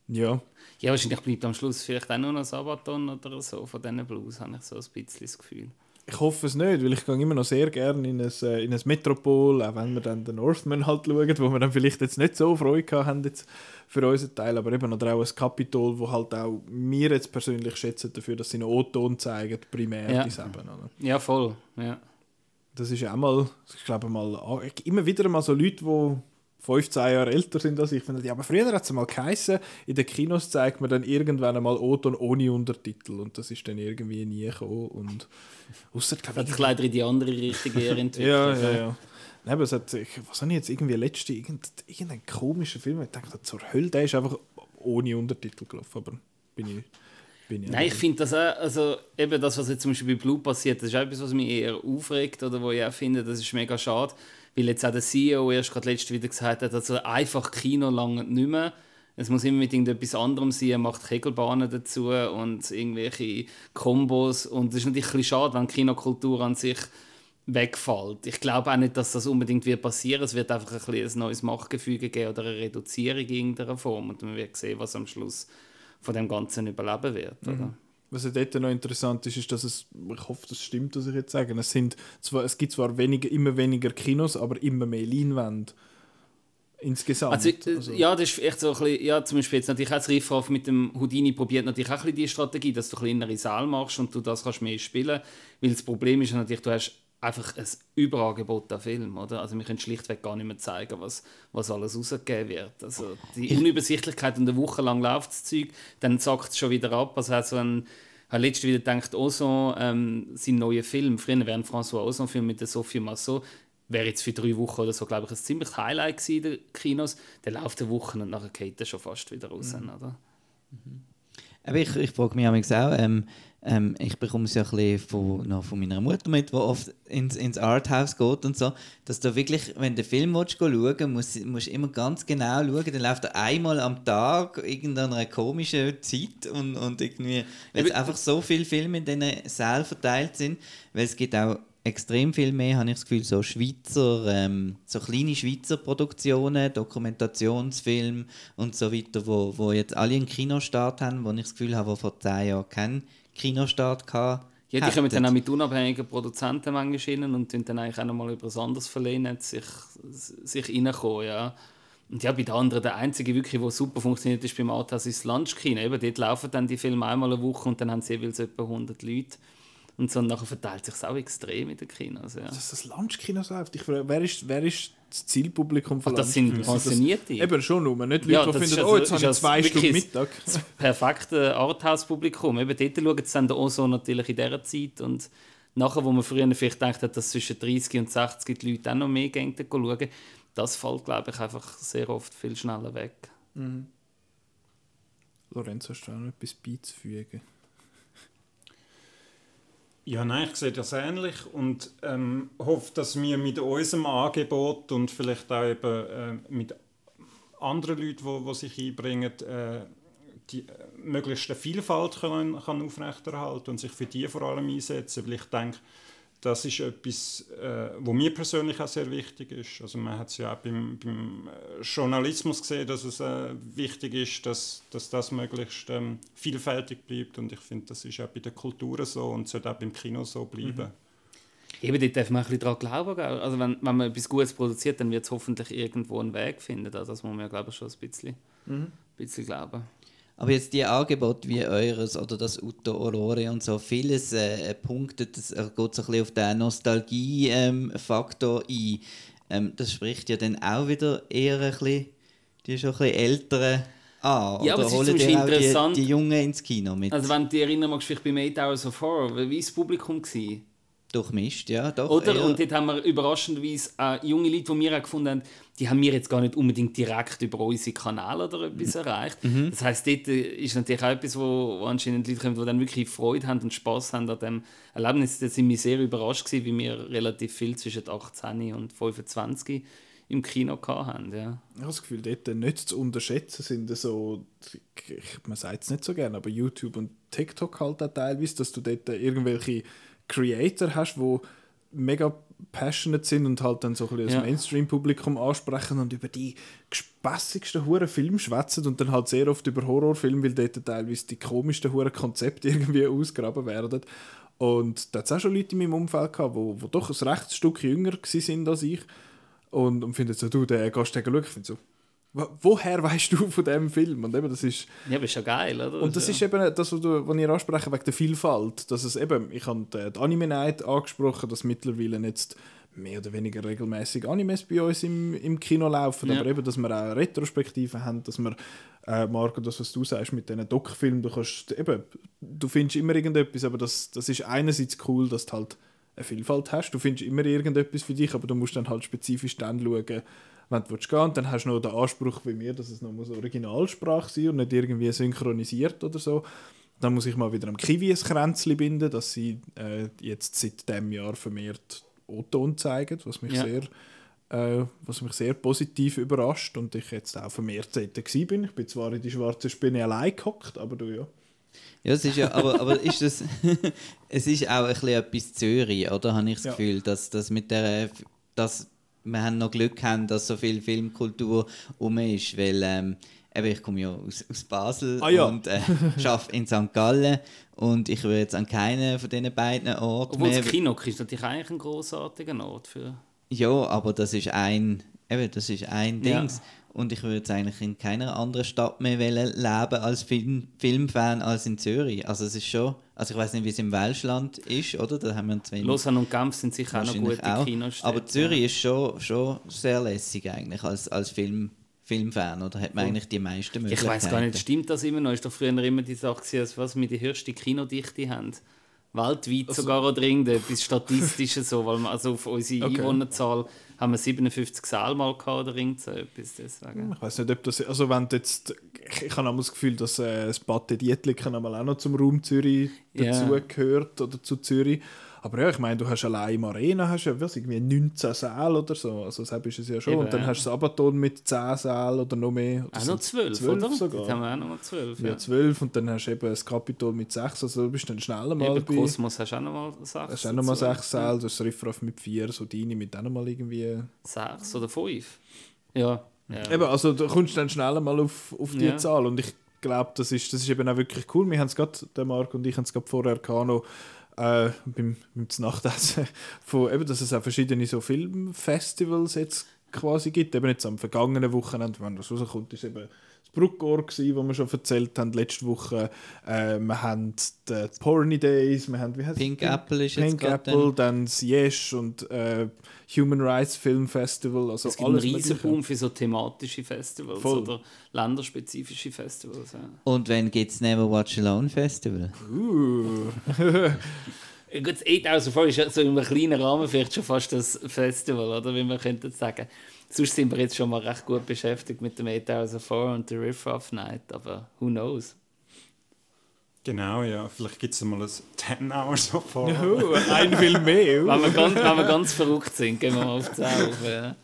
Ja, Ja, wahrscheinlich bleibt am Schluss vielleicht auch nur noch Sabaton oder so von diesen Blues, habe ich so ein bisschen das Gefühl. Ich hoffe es nicht, weil ich gehe immer noch sehr gerne in ein, äh, in ein Metropol, auch wenn wir dann den Northman halt schauen, wo wir dann vielleicht jetzt nicht so Freude haben jetzt für unseren Teil, aber eben oder auch ein Capitol, wo halt auch wir jetzt persönlich schätzen dafür, dass sie einen O-Ton zeigen, primär Ja. die eben, oder? Ja, voll. Ja. Das ist ja auch mal, ich glaube mal, ah, immer wieder mal so Leute, die 15 Jahre älter sind als ich, finden, ja, aber früher hat es mal geheißen, in den Kinos zeigt man dann irgendwann einmal O-Ton ohne Untertitel und das ist dann irgendwie nie gekommen und ausser, Das glaube hat sich leider in die andere Richtung eher entwickelt. Ja, ja, ja. Nein, aber es hat, ich, was habe ich jetzt irgendwie letzte, irgend, irgendein komischer Film, ich dachte, zur Hölle, der ist einfach ohne Untertitel gelaufen, aber bin ich, bin ich Nein, ich finde das auch, also eben das, was jetzt zum Beispiel bei Blue passiert, das ist auch etwas, was mich eher aufregt oder wo ich auch finde, das ist mega schade, weil jetzt auch der CEO erst gerade letzte wieder gesagt hat, also einfach Kino lange nicht mehr. Es muss immer mit irgendetwas anderem sein, er macht Kegelbahnen dazu und irgendwelche Kombos und es ist natürlich ein bisschen schade, wenn Kinokultur an sich wegfällt. Ich glaube auch nicht, dass das unbedingt wird passieren. Es wird einfach ein, bisschen ein neues Machtgefüge geben oder eine Reduzierung in irgendeiner Form und man wird sehen, was am Schluss von dem Ganzen überleben wird. Oder? Was ja dort noch interessant ist, ist, dass es, ich hoffe, das stimmt, was ich jetzt sage, es, sind zwar, es gibt zwar weniger, immer weniger Kinos, aber immer mehr Leinwände. Insgesamt. Also, äh, ja, das ist echt so ein bisschen, ja, zum Beispiel jetzt natürlich auch das Riffraff mit dem Houdini probiert natürlich auch ein bisschen die Strategie, dass du kleinere Saal machst und du das kannst mehr spielen, weil das Problem ist natürlich, du hast einfach ein Überangebot an Film, oder? Also wir können schlichtweg gar nicht mehr zeigen, was, was alles rausgegeben wird. Also die Unübersichtlichkeit und eine Woche lang läuft das Zeug, dann zackt es schon wieder ab. Also so ein ich habe letztens wieder gedacht, Ozon, ähm, sein neuer Film, früher wäre ein François Ozon-Film mit der Sophie Massot, wäre jetzt für drei Wochen oder so, glaube ich, ein ziemliches Highlight in den Kinos. Der läuft eine Woche und nachher geht er schon fast wieder raus, oder? Aber ich, ich frage mich auch, ähm, ähm, ich bekomme es ja ein bisschen von, noch von meiner Mutter mit, die oft ins, ins Arthouse geht und so, dass du wirklich, wenn du den Film willst, schauen musst, musst du immer ganz genau schauen, dann läuft er einmal am Tag irgendeiner komischen Zeit und, und irgendwie, weil es einfach so viele Filme in diesen Sälen verteilt sind, weil es gibt auch extrem viel mehr, habe ich das Gefühl, so Schweizer, ähm, so kleine Schweizer Produktionen, Dokumentationsfilme und so weiter, wo, wo jetzt alle einen Kinostart haben, wo ich das Gefühl habe, wo vor zehn Jahren keinen Kinostart hatten. Ja, die kommen dann auch mit unabhängigen Produzenten manchmal rein und dann eigentlich auch nochmal über etwas anderes verlehnen, sich, sich reinkommen, ja. Und ja, bei den anderen, der einzige wirklich, der super funktioniert, ist beim Arthouse ist das Lunchkino. Eben, dort laufen dann die Filme einmal eine Woche und dann haben sie jeweils etwa 100 Leute. Und so, und nachher verteilt sich auch extrem in den Kinos. Ja. Dass das Lunchkino läuft. Ich frage, wer ist, wer ist das Zielpublikum von Ach, das sind Pensionierte? Eben schon nur, nicht Leute, Ja, die finden, ist oh, also- jetzt habe ich ist zwei also Stunden Mittag. das perfekte Arthouse-Publikum. Eben dort schauen sie dann auch so natürlich in dieser Zeit. Und nachher, wo man früher vielleicht gedacht hat, dass zwischen 30 und 60 die Leute auch noch mehr gehen schauen, das fällt, glaube ich, einfach sehr oft viel schneller weg. Lorenzo, hast du auch noch etwas beizufügen? Ja, nein, ich sehe das ähnlich und ähm, hoffe, dass wir mit unserem Angebot und vielleicht auch eben äh, mit anderen Leuten, die, die sich einbringen, äh, die äh, möglichst eine Vielfalt können, kann aufrechterhalten und sich für die vor allem einsetzen, weil ich denke, das ist etwas, äh, wo mir persönlich auch sehr wichtig ist. Also man hat es ja auch beim, beim äh, Journalismus gesehen, dass es äh, wichtig ist, dass, dass das möglichst ähm, vielfältig bleibt und ich finde, das ist auch bei der Kultur so und sollte auch beim Kino so bleiben. Eben, dort darf man ein bisschen daran glauben. gell? Also wenn, wenn man etwas Gutes produziert, dann wird es hoffentlich irgendwo einen Weg finden. Also Das muss man ja, glaube ich, schon ein bisschen, ein bisschen glauben. Aber jetzt die Angebote wie eures oder das Utto Aurore und so, vieles äh, punktet, das äh, geht so ein bisschen auf den Nostalgie-Faktor ein. Ähm, das spricht ja dann auch wieder eher ein bisschen die schon ein bisschen älteren an. Ja, aber oder es ist zum die auch die, interessant- die Jungen ins Kino mit? Also wenn du dich erinnern magst, vielleicht bei Eight Hours of Horror, wie war das Publikum? Gewesen? Durchmischt, ja, doch. Oder? eher- Und dort haben wir überraschenderweise äh, junge Leute, die wir auch gefunden haben, die haben wir jetzt gar nicht unbedingt direkt über unsere Kanäle oder etwas erreicht. Das heisst, dort äh, ist natürlich auch etwas, wo, wo anscheinend Leute kommen, die dann wirklich Freude haben und Spaß haben an dem Erlebnis. Da sind wir sehr überrascht gewesen, wie wir relativ viel zwischen 18 und 25 im Kino hatten. Ja. Ich habe das Gefühl, dort nicht zu unterschätzen sind so, ich, man sagt es nicht so gerne, aber YouTube und TikTok halt auch teilweise, dass du dort irgendwelche Creator hast, die mega passionate sind und halt dann so ein bisschen Ja. das Mainstream-Publikum ansprechen und über die gespässigsten hure Filme schwätzen und dann halt sehr oft über Horrorfilme, weil dort teilweise die komischsten hure Konzepte irgendwie ausgraben werden. Und da hat es auch schon Leute in meinem Umfeld gehabt, die, die doch ein rechtes Stück jünger sind als ich und, und finden so, du, der du den schauen? Ich finde so, "Wo- woher weißt du von diesem Film? Und eben, das ist, ja, aber ist ja geil, oder? und das ja. ist eben das, was, du, was ihr ansprechen wegen der Vielfalt. Dass es eben, ich habe die, die Anime Night angesprochen, dass mittlerweile jetzt mehr oder weniger regelmäßig Animes bei uns im, im Kino laufen, Ja. aber eben, dass wir auch Retrospektiven haben, dass wir, äh, Marco, das, was du sagst mit diesen Doc-Filmen, du kannst, eben, du findest immer irgendetwas, aber das, das ist einerseits cool, dass du halt eine Vielfalt hast, du findest immer irgendetwas für dich, aber du musst dann halt spezifisch dann schauen, wenn du willst gehen und dann hast du noch den Anspruch wie mir, dass es noch muss Originalsprache sein und nicht irgendwie synchronisiert oder so. Dann muss ich mal wieder am Kiwi ein Kränzchen binden, dass sie äh, jetzt seit diesem Jahr vermehrt O-Ton zeigen, was mich, Ja. sehr, äh, was mich sehr positiv überrascht und ich jetzt auch vermehrt dort bin. Ich bin zwar in die schwarze Spinne allein gehockt, aber du ja. Ja, es ist ja, aber, aber ist das, es ist auch ein bisschen etwas Zürich, oder? Habe ich das Ja. Gefühl, dass, dass mit der, dass wir haben noch Glück haben, dass so viel Filmkultur um ist, weil ähm, ich komme ja aus, aus Basel Ah, ja. und äh, arbeite in St. Gallen und ich würde jetzt an keinen von diesen beiden Orten Obwohl mehr... das Kino ist natürlich eigentlich ein großartiger Ort für. Ja, aber das ist ein, eben, das ist ein Ja. Und ich würde jetzt eigentlich in keiner anderen Stadt mehr wollen leben als Film, Filmfan als in Zürich. Also es ist schon, also ich weiß nicht, wie es im Welschland ist, oder? Da haben wir zwei Lausanne und Genf sind sicher auch noch gute auch. Kinostädte. Aber Zürich ist schon, schon sehr lässig eigentlich als, als Film, Filmfan, oder hat man eigentlich die meisten Ich Möglichkeiten. weiß gar nicht, stimmt das immer noch? Ist doch früher immer die Sache, gewesen, dass was wir die höchste Kinodichte haben. Weltweit Also sogar oder irgendetwas Statistisches so, weil wir also auf unsere Okay. Einwohnerzahl haben wir 57 Säle mal gehabt oder irgend so etwas deswegen. Ich weiß nicht, ob das. Also, wenn jetzt. Ich, habe auch das Gefühl, dass äh, das Bad Dietliken auch noch zum Raum Zürich dazugehört oder zu Zürich. Aber ja, ich meine, du hast allein im Arena hast ja, was, irgendwie 19 Säle oder so. Also, das ist es ja schon. Eben, Und dann ja. hast du das Abaton mit 10 Sälen oder noch mehr. Oder Auch noch sind 12, 12 oder? sogar. Jetzt haben wir auch noch mal 12. Ja, Ja. 12 und dann hast du eben das Kapitol mit 6, also du bist dann schneller mal Eben bei. Kosmos hast du auch noch mal 6. Hast du auch nochmal 6 Säle, du hast das Riffraff mit 4, so deine mit auch nochmal irgendwie. 6 oder 5. Ja. ja. Eben, also du kommst dann schneller mal auf, auf die Ja. Zahl und ich glaube, das ist, das ist eben auch wirklich cool. Wir haben es gerade, der Marc und ich haben es gerade vorher gehabt, noch, äh, beim, beim Nachtessen, von, eben, dass es auch verschiedene so Filmfestivals jetzt quasi gibt. Eben jetzt am vergangenen Wochenende, wenn das rauskommt, ist eben das Bruckor gewesen, wo wir schon erzählt haben letzte Woche. Äh, wir haben die Porny Days, wir haben, wie heißt Pink es? Apple ist jetzt Pink gerade Apple, dann das Yesh und äh, Human Rights Film Festival, also es gibt einen alles riesen Mögliche. Boom für so thematische Festivals Voll. oder länderspezifische Festivals. Ja. Und wenn gibt es Never Watch Alone Festival? Uh. Gut, das 8004 ist ja so in einem kleinen Rahmen vielleicht schon fast das Festival, oder wie man könnte sagen. Sonst sind wir jetzt schon mal recht gut beschäftigt mit dem 8004 und der Riff Raff Night, aber who knows? Genau, ja. Vielleicht gibt es mal ein 10 Hours sofort. Oh, ein Film mehr. Wenn wir ganz, wenn wir ganz verrückt sind, gehen wir mal auf die auf. Ja.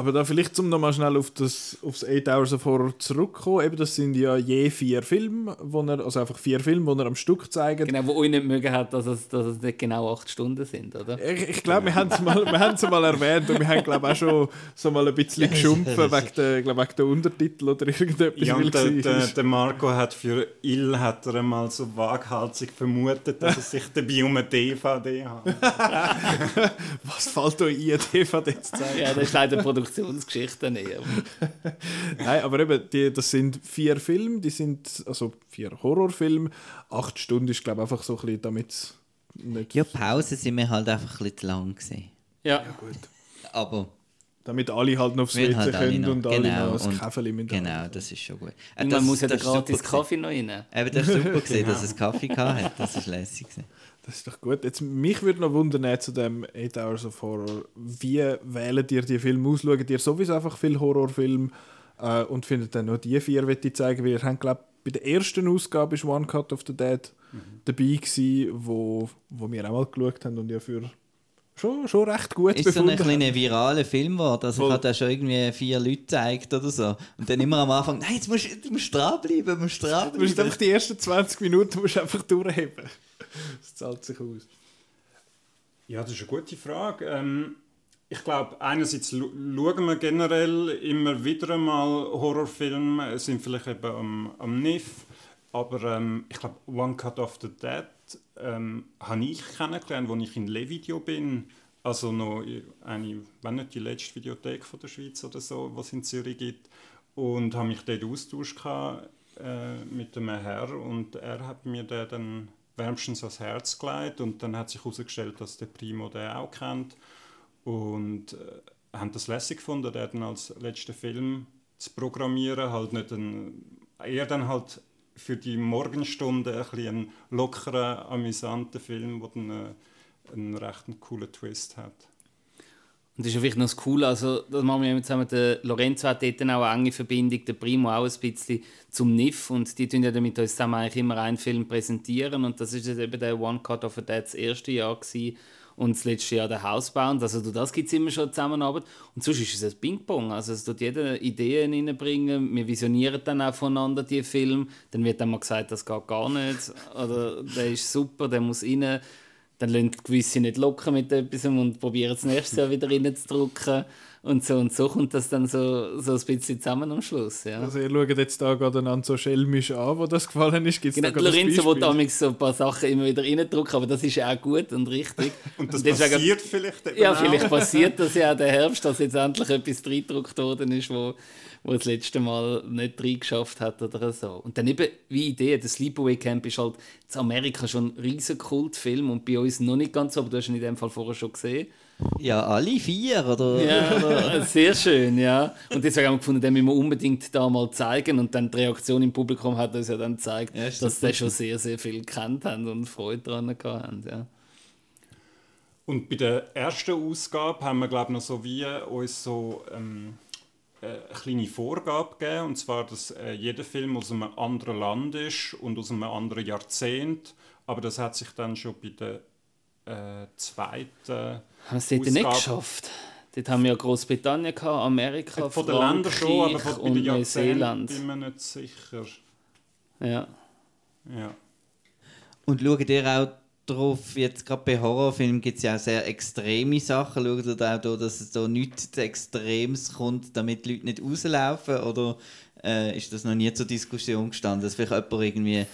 Aber da vielleicht zum nochmal schnell auf das, aufs 8 Hours of Horror zurückkommen. Eben, das sind ja je vier Filme, wo er, also einfach vier Filme, die er am Stück zeigt. Genau, wo euch nicht mögen hat, dass es, dass es nicht genau acht Stunden sind, oder? Ich, ich glaube, wir haben es mal, wir mal erwähnt und wir haben glaube auch schon so mal ein bisschen geschumpfen wegen der, glaub, wegen der Untertitel oder irgendetwas. Ja, und der, der, der Marco hat für Il hat er einmal so waghalsig vermutet, dass es sich dabei um eine DVD handelt. Was fällt euch ein, DVD zu zeigen? Ja, das ist leider Produktionsgeschichte nicht. aber- Nein, aber eben, die, das sind vier Filme, die sind, also vier Horrorfilme. Acht Stunden ist, glaube ich, einfach so ein bisschen, damit es nicht... Ja, Pausen sind mir halt einfach ein bisschen zu lang gewesen. Ja, gut. Aber Damit alle halt noch aufs wir WC halt alle können noch. und alle Genau, noch ein Kaffee mit genau, das ist schon gut. Äh, das- man muss ja ist gratis. Kaffee noch rein. Eben, das war super, gewesen, dass es Kaffee gehabt hat. Das war lässig. gewesen. Das ist doch gut. Jetzt, mich würde noch wundern äh, zu dem 8 Hours of Horror. Wie wählt ihr die Filme aus? Schaut ihr sowieso einfach viel Horrorfilme äh, und findet dann nur die vier, die ich zeigen Wir haben, glaube bei der ersten Ausgabe ist One Cut of the Dead dabei gewesen, wo, wo wir auch mal geschaut haben und ja für schon, schon recht gut Ist so ein befunden haben. kleiner viraler Film geworden. Also ich Voll. habe da schon irgendwie vier Leute gezeigt oder so. Und dann immer am Anfang, nein, jetzt musst du musst dranbleiben, du musst Du musst dranbleiben. einfach die ersten 20 Minuten musst einfach durchheben. Das zahlt sich aus. Ja, das ist eine gute Frage. Ähm, ich glaube, einerseits schauen wir generell immer wieder einmal Horrorfilme, sind vielleicht eben am, am NIF, aber ähm, ich glaube, One Cut of the Dead ähm, habe ich kennengelernt, als ich in Levideo bin. Also noch eine, wenn nicht die letzte Videothek von der Schweiz oder so, was in Zürich gibt. Und habe mich dort austauscht äh, mit einem Herr und er hat mir den dann wärmstens ans Herz gelegt und dann hat sich herausgestellt, dass der Primo den auch kennt und äh, haben das lässig gefunden, den dann als letzten Film zu programmieren, halt nicht ein, eher dann halt für die Morgenstunde ein bisschen einen lockeren, amüsanten Film, der dann äh, einen recht coolen Twist hat. Und das ist ja vielleicht noch das Coole, also das machen wir zusammen, der Lorenzo hat dort auch eine enge Verbindung, der Primo auch ein bisschen zum NIF und die tun ja dann mit uns zusammen eigentlich immer einen Film präsentieren und das ist jetzt eben der One Cut of a Dead das erste Jahr gewesen und das letzte Jahr der Housebound, also durch das gibt es immer schon Zusammenarbeit. Und sonst ist es ein Ping-Pong, also es tut jeder Ideen reinbringen, wir visionieren dann auch voneinander die Filme, dann wird dann mal gesagt, das geht gar nicht. Oder der ist super, der muss rein, dann lassen gewisse nicht locker mit etwas und probieren das nächste Jahr wieder reinzudrücken. Und so und so kommt das dann so, so ein bisschen zusammen am Schluss. Ja. Also ihr schaut jetzt da gerade einander so schelmisch an, wo das gefallen ist. Gibt's Genau, da Lorenzo will damals so ein paar Sachen immer wieder reindrücken, aber das ist ja auch gut und richtig. Und das deswegen- passiert vielleicht eben Ja, auch. vielleicht passiert das ja auch der Herbst, dass jetzt endlich etwas reingedrückt worden ist, wo, wo das letzte Mal nicht reingeschafft hat oder so. Und dann eben, wie Idee, das Sleepaway Camp ist halt in Amerika schon ein riesen Kultfilm und bei uns noch nicht ganz so, aber du hast ihn in dem Fall vorher schon gesehen. Ja, alle vier, oder? Ja, sehr schön, ja. Und deswegen haben wir gefunden, den müssen wir unbedingt da mal zeigen. Und dann die Reaktion im Publikum hat uns ja dann gezeigt, Ja, dass super. die schon sehr, sehr viel gekannt haben und Freude daran haben. Ja. Und bei der ersten Ausgabe haben wir, glaube ich, noch so wie uns so ähm, äh, eine kleine Vorgabe gegeben. Und zwar, dass äh, jeder Film aus einem anderen Land ist und aus einem anderen Jahrzehnt. Aber das hat sich dann schon bei der äh, zweiten Haben es dort nicht geschafft? Dort haben wir ja Großbritannien, gehabt, Amerika, Von den Ländern schon, aber Frankreich von, und Neuseeland. bin mir nicht sicher. Ja. Ja. Und schaut ihr auch drauf, jetzt gerade bei Horrorfilmen gibt es ja auch sehr extreme Sachen. Schaut ihr da auch da, dass es da nichts Extremes kommt, damit die Leute nicht rauslaufen? Oder äh, ist das noch nie zur Diskussion gestanden, dass vielleicht jemand irgendwie...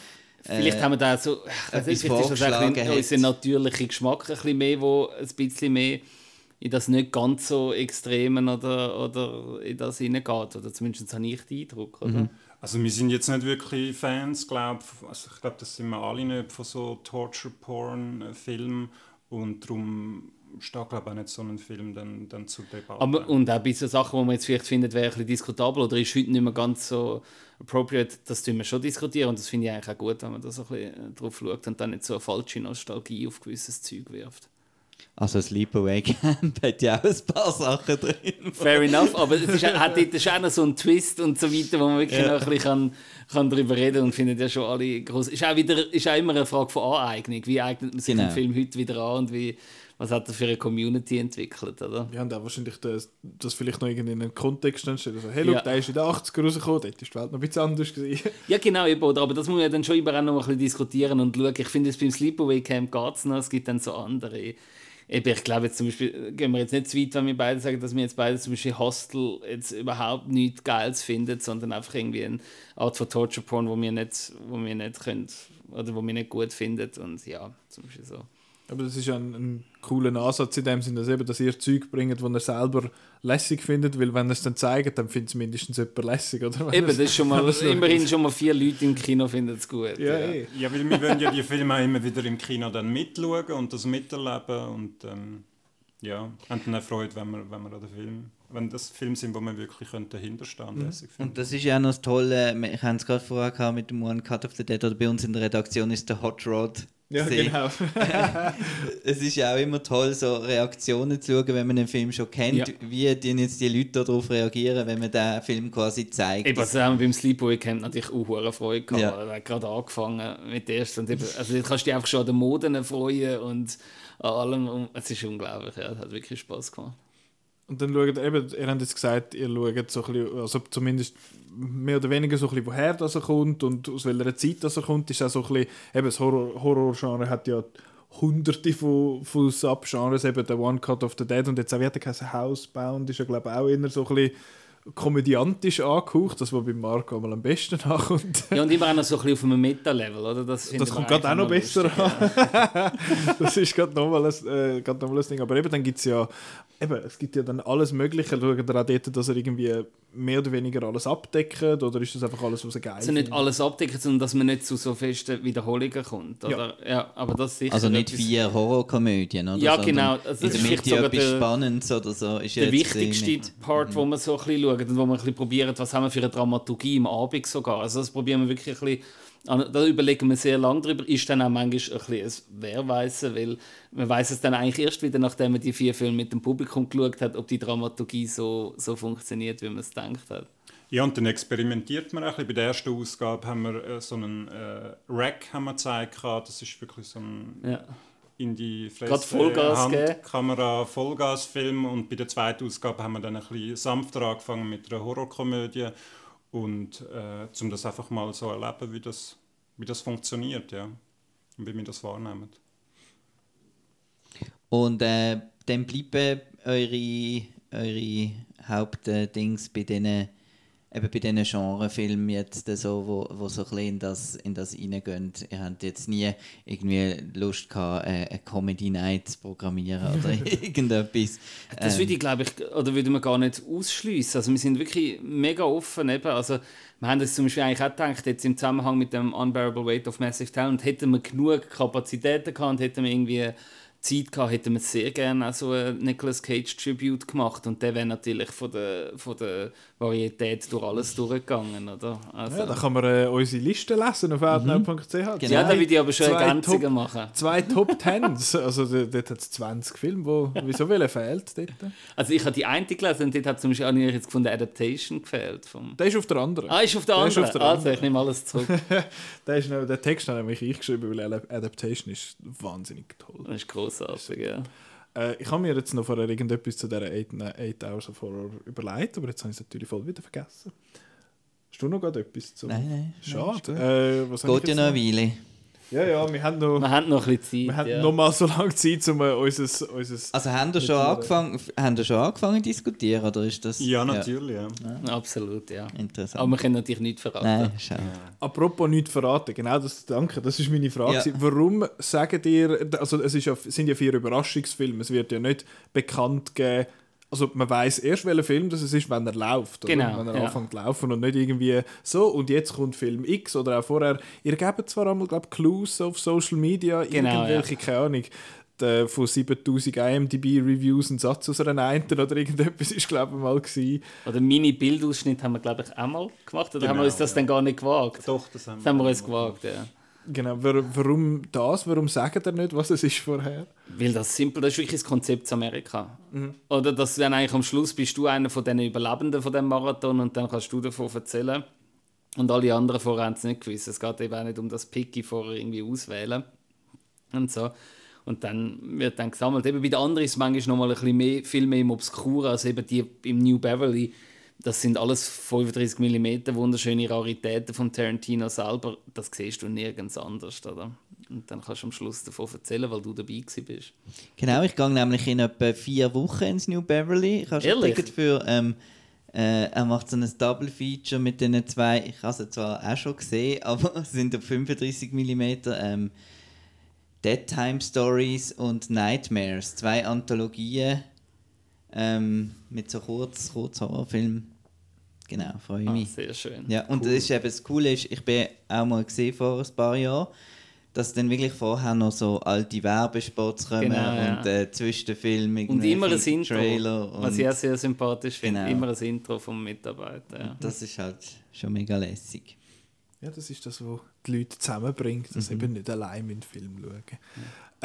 Vielleicht äh, haben wir da so, etwas vielleicht ist das auch ein unser natürlicher Geschmack ein bisschen mehr, wo ein bisschen mehr in das nicht ganz so Extremen oder, oder in das hineingeht. Oder zumindest habe ich den Eindruck. Oder? Mhm. Also wir sind jetzt nicht wirklich Fans, glaube also ich. glaube, das sind wir alle nicht von so Torture-Porn-Filmen und darum steht, glaube ich, auch nicht so ein Film dann, dann zur Debatte. Aber, und auch bei so Sachen, die man jetzt vielleicht findet, wäre ein bisschen diskutabel oder ist heute nicht mehr ganz so appropriate, das tun wir schon diskutieren und das finde ich eigentlich auch gut, wenn man da so ein bisschen drauf schaut und dann nicht so eine falsche Nostalgie auf gewisses Zeug wirft. Also Sleepaway Camp hat ja auch ein paar Sachen drin. Fair enough, aber es ist, hat dort schon auch noch so einen Twist und so weiter, wo man wirklich noch ein bisschen kann, kann darüber reden und findet ja schon alle groß. Ist auch wieder, ist auch immer eine Frage von Aneignung. Wie eignet man sich Genau. den Film heute wieder an und wie, was hat er für eine Community entwickelt, oder? Wir haben auch wahrscheinlich das, das vielleicht noch irgendwie in einen Kontext stellen. Also, hey, look, Ja. der ist in den 80er rausgekommen, dort ist die Welt noch ein bisschen anders gewesen. Ja, genau, eben, oder? aber das muss man ja dann schon auch noch ein bisschen diskutieren und schauen. Ich finde, es beim Sleepaway Camp geht es noch, es gibt dann so andere. Eben, ich glaube jetzt zum Beispiel, gehen wir jetzt nicht zu weit, wenn wir beide sagen, dass wir jetzt beide zum Beispiel Hostel jetzt überhaupt nichts Geiles finden, sondern einfach irgendwie eine Art von Torture Porn, wo wir nicht, wo wir nicht können, oder wo wir nicht gut finden und ja, zum Beispiel so. Aber das ist ja ein, ein cooler Ansatz in dem Sinne, dass, eben, dass ihr Zeug bringt, das ihr selber lässig findet, weil wenn ihr es dann zeigt, dann findet es mindestens jemand lässig, oder? Eben, das ist schon mal, immerhin schon mal vier Leute im Kino finden es gut. Ja, eh. ja, weil wir wollen ja die Filme auch immer wieder im Kino dann mitschauen und das miterleben und ähm, ja, haben dann auch Freude, wenn wir, wenn wir an den Film, wenn das Filme sind, wo man wirklich dahinterstehen könnte. lässig finden. Und das ist ja auch noch das Tolle, wir haben es gerade vorher gehabt mit dem One Cut of the Dead, oder bei uns in der Redaktion ist der Hot Rod. Ja, gesehen. genau. Es ist ja auch immer toll, so Reaktionen zu schauen, wenn man einen Film schon kennt. Ja. Wie die jetzt die Leute darauf reagieren, wenn man den Film quasi zeigt. Eben, also beim Sleepaway Camp natürlich auch hohe Freude gehabt. Ja. Er hat gerade angefangen mit der ersten. Und eben, also du kannst dich einfach schon an den Moden freuen und an allem. Es ist unglaublich, ja. Es hat wirklich Spaß gemacht. Und dann schaut eben, ihr habt jetzt gesagt, ihr schaut so ein bisschen, also zumindest mehr oder weniger so ein bisschen, woher das er kommt und aus welcher Zeit das er kommt, ist auch so ein bisschen, eben das Horror- Horror-Genre hat ja hunderte von, von Subgenres, eben der One Cut of the Dead und jetzt auch wieder kein Housebound, ist ja glaube ich auch eher so ein bisschen komödiantisch angehaucht, das was bei Marco einmal am besten ankommt. Ja, und immer auch noch so ein bisschen auf einem Meta-Level, oder? Das, Das kommt gerade auch noch besser lustig, ja. das ist gerade nochmal ein, äh, gerade noch mal ein Ding. Aber eben, dann gibt es ja, eben, es gibt ja dann alles Mögliche. Schaut ihr auch dort, dass er irgendwie mehr oder weniger alles abdeckt? Oder ist das einfach alles, was er geil Also nicht alles abdecken, sondern dass man nicht zu so festen Wiederholungen kommt. Oder? Ja. aber das sicher. also nicht etwas- vier Horrorkomödien, oder? Ja, genau. Also das in ist der vielleicht Mitte sogar etwas der- Spannendes oder so. Ist ja der wichtigste mit- Part, wo man so ein bisschen schaut und wo man ein bisschen probiert, was haben wir für eine Dramaturgie im Abend sogar. Also das probieren wir wirklich ein bisschen, da überlegen wir sehr lange drüber, ist dann auch manchmal ein bisschen ein weil man weiß es dann eigentlich erst wieder, nachdem man die vier Filme mit dem Publikum geschaut hat, ob die Dramaturgie so, so funktioniert, wie man es gedacht hat. Ja, und dann experimentiert man ein bisschen. Bei der ersten Ausgabe haben wir äh, so einen äh, Rack haben wir gezeigt. gehabt. Das ist wirklich so ein Ja. in die Gerade Vollgas. Handkamera Vollgasfilm und bei der zweiten Ausgabe haben wir dann ein bisschen sanfter angefangen mit einer Horrorkomödie und äh, um das einfach mal so erleben, wie das, wie das funktioniert, ja, und wie wir das wahrnehmen. Und äh, dann bleiben eure, eure Hauptdings bei diesen eben bei diesen Genrefilmen jetzt so, wo, wo so ein bisschen in das, in das reingehen. Ihr habt jetzt nie irgendwie Lust gehabt, äh, eine Comedy Night zu programmieren oder irgendetwas. Das Ähm, würde ich, glaube ich, oder würde man gar nicht ausschließen. Also wir sind wirklich mega offen. Eben. Also wir haben das zum Beispiel eigentlich auch gedacht, jetzt im Zusammenhang mit dem Unbearable Weight of Massive Talent, hätten wir genug Kapazitäten gehabt, hätten wir irgendwie Zeit gehabt, hätten wir sehr gerne auch so ein Nicolas Cage Tribute gemacht und der wäre natürlich von der, von der Varietät durch alles durchgegangen, oder? Also, Ja, da kann man äh, unsere Liste lesen auf outnow.ch. ja, da würde ich aber schon Ergänzungen Top- machen. Zwei Top Tens. Also dort hat es 20 Filme, wo wieso welcher fehlt dort? Also ich habe die eine gelesen und dort hat zum Beispiel auch nicht jetzt gefunden, Adaptation gefehlt. Vom Der ist auf der anderen. ah, ist auf der Der anderen. auf der also, ich nehme alles zurück. Der, ist noch, der Text habe nämlich ich geschrieben, weil Ad- Adaptation ist wahnsinnig toll. Das ist grossartig, ja. Äh, ich habe mir jetzt noch vorher irgendetwas zu dieser 8 Hours of Horror überlegt, aber jetzt habe ich es natürlich voll wieder vergessen. Hast du noch gerade etwas zu? Nein, nein. Schade. Äh, was Geht ja noch eine Weile. Ja, ja, wir haben noch, Wir haben noch ein bisschen wir Zeit. haben ja. noch mal so lange Zeit, um unser, unser Also haben ihr schon angefangen, haben ihr schon angefangen zu diskutieren oder ist das? Ja, natürlich, ja. Absolut, ja. Interessant. Aber wir können natürlich nicht verraten. Nein, schau. Apropos nicht verraten, genau das, danke, das ist meine Frage. Ja. Warum sagen dir, also es ist ja, sind ja vier Überraschungsfilme, es wird ja nicht bekannt geben, also man weiß erst, welcher Film das ist, wenn er läuft, oder? Genau, wenn er ja. anfängt zu laufen und nicht irgendwie so und jetzt kommt Film X oder auch vorher. Ihr gebt zwar einmal, glaube Clues auf Social Media, Genau, irgendwelche, keine Ahnung, der, von 7000 IMDb-Reviews ein Satz aus einer Einten oder irgendetwas ist glaube ich mal gewesen. Oder Mini-Bildausschnitt haben wir, glaube ich, auch mal gemacht. Oder haben wir Genau, uns das dann gar nicht gewagt? Doch, das haben Das haben wir uns gewagt, ja. Genau, wa- warum das? Warum sagen ihr nicht, was es ist vorher? Weil das simpel, das ist wirklich das Konzept zu Amerika. Oder dass dann eigentlich am Schluss bist du einer von den Überlebenden von dem Marathon und dann kannst du davon erzählen. Und alle anderen vorher haben es nicht gewusst. Es geht eben auch nicht um das Picky vorher irgendwie auswählen. Und so. Und dann wird dann gesammelt. Eben bei den anderen ist es manchmal noch mal ein bisschen mehr, viel mehr im Obskuren als eben die im New Beverly. Das sind alles 35 mm wunderschöne Raritäten von Tarantino selber. Das siehst du nirgends anders, oder? Und dann kannst du am Schluss davon erzählen, weil du dabei bist. Genau, ich gehe nämlich in etwa vier Wochen ins New Beverly. Ich habe schon? Ticket für. Ähm, äh, er macht so ein Double Feature mit den zwei. Ich habe sie zwar auch schon gesehen, aber es sind auf 35 mm. Ähm, Dead Time Stories und Nightmares. Zwei Anthologien ähm, mit so kurz, kurz Horrorfilmen. Genau, freue ich Ah, mich. sehr schön. Ja, und das, ist eben das Coole ist, ich bin auch mal gesehen vor ein paar Jahren, dass dann wirklich vorher noch so alte Werbespots kommen Genau, ja. und äh, zwischen den Filmen Und immer ein Intro, Trailer und was ich auch sehr sympathisch finde. Genau. Immer ein Intro vom Mitarbeiter. Ja. das ist halt schon mega lässig. Ja, das ist das, was die Leute zusammenbringt, dass sie eben nicht allein in den Film schauen.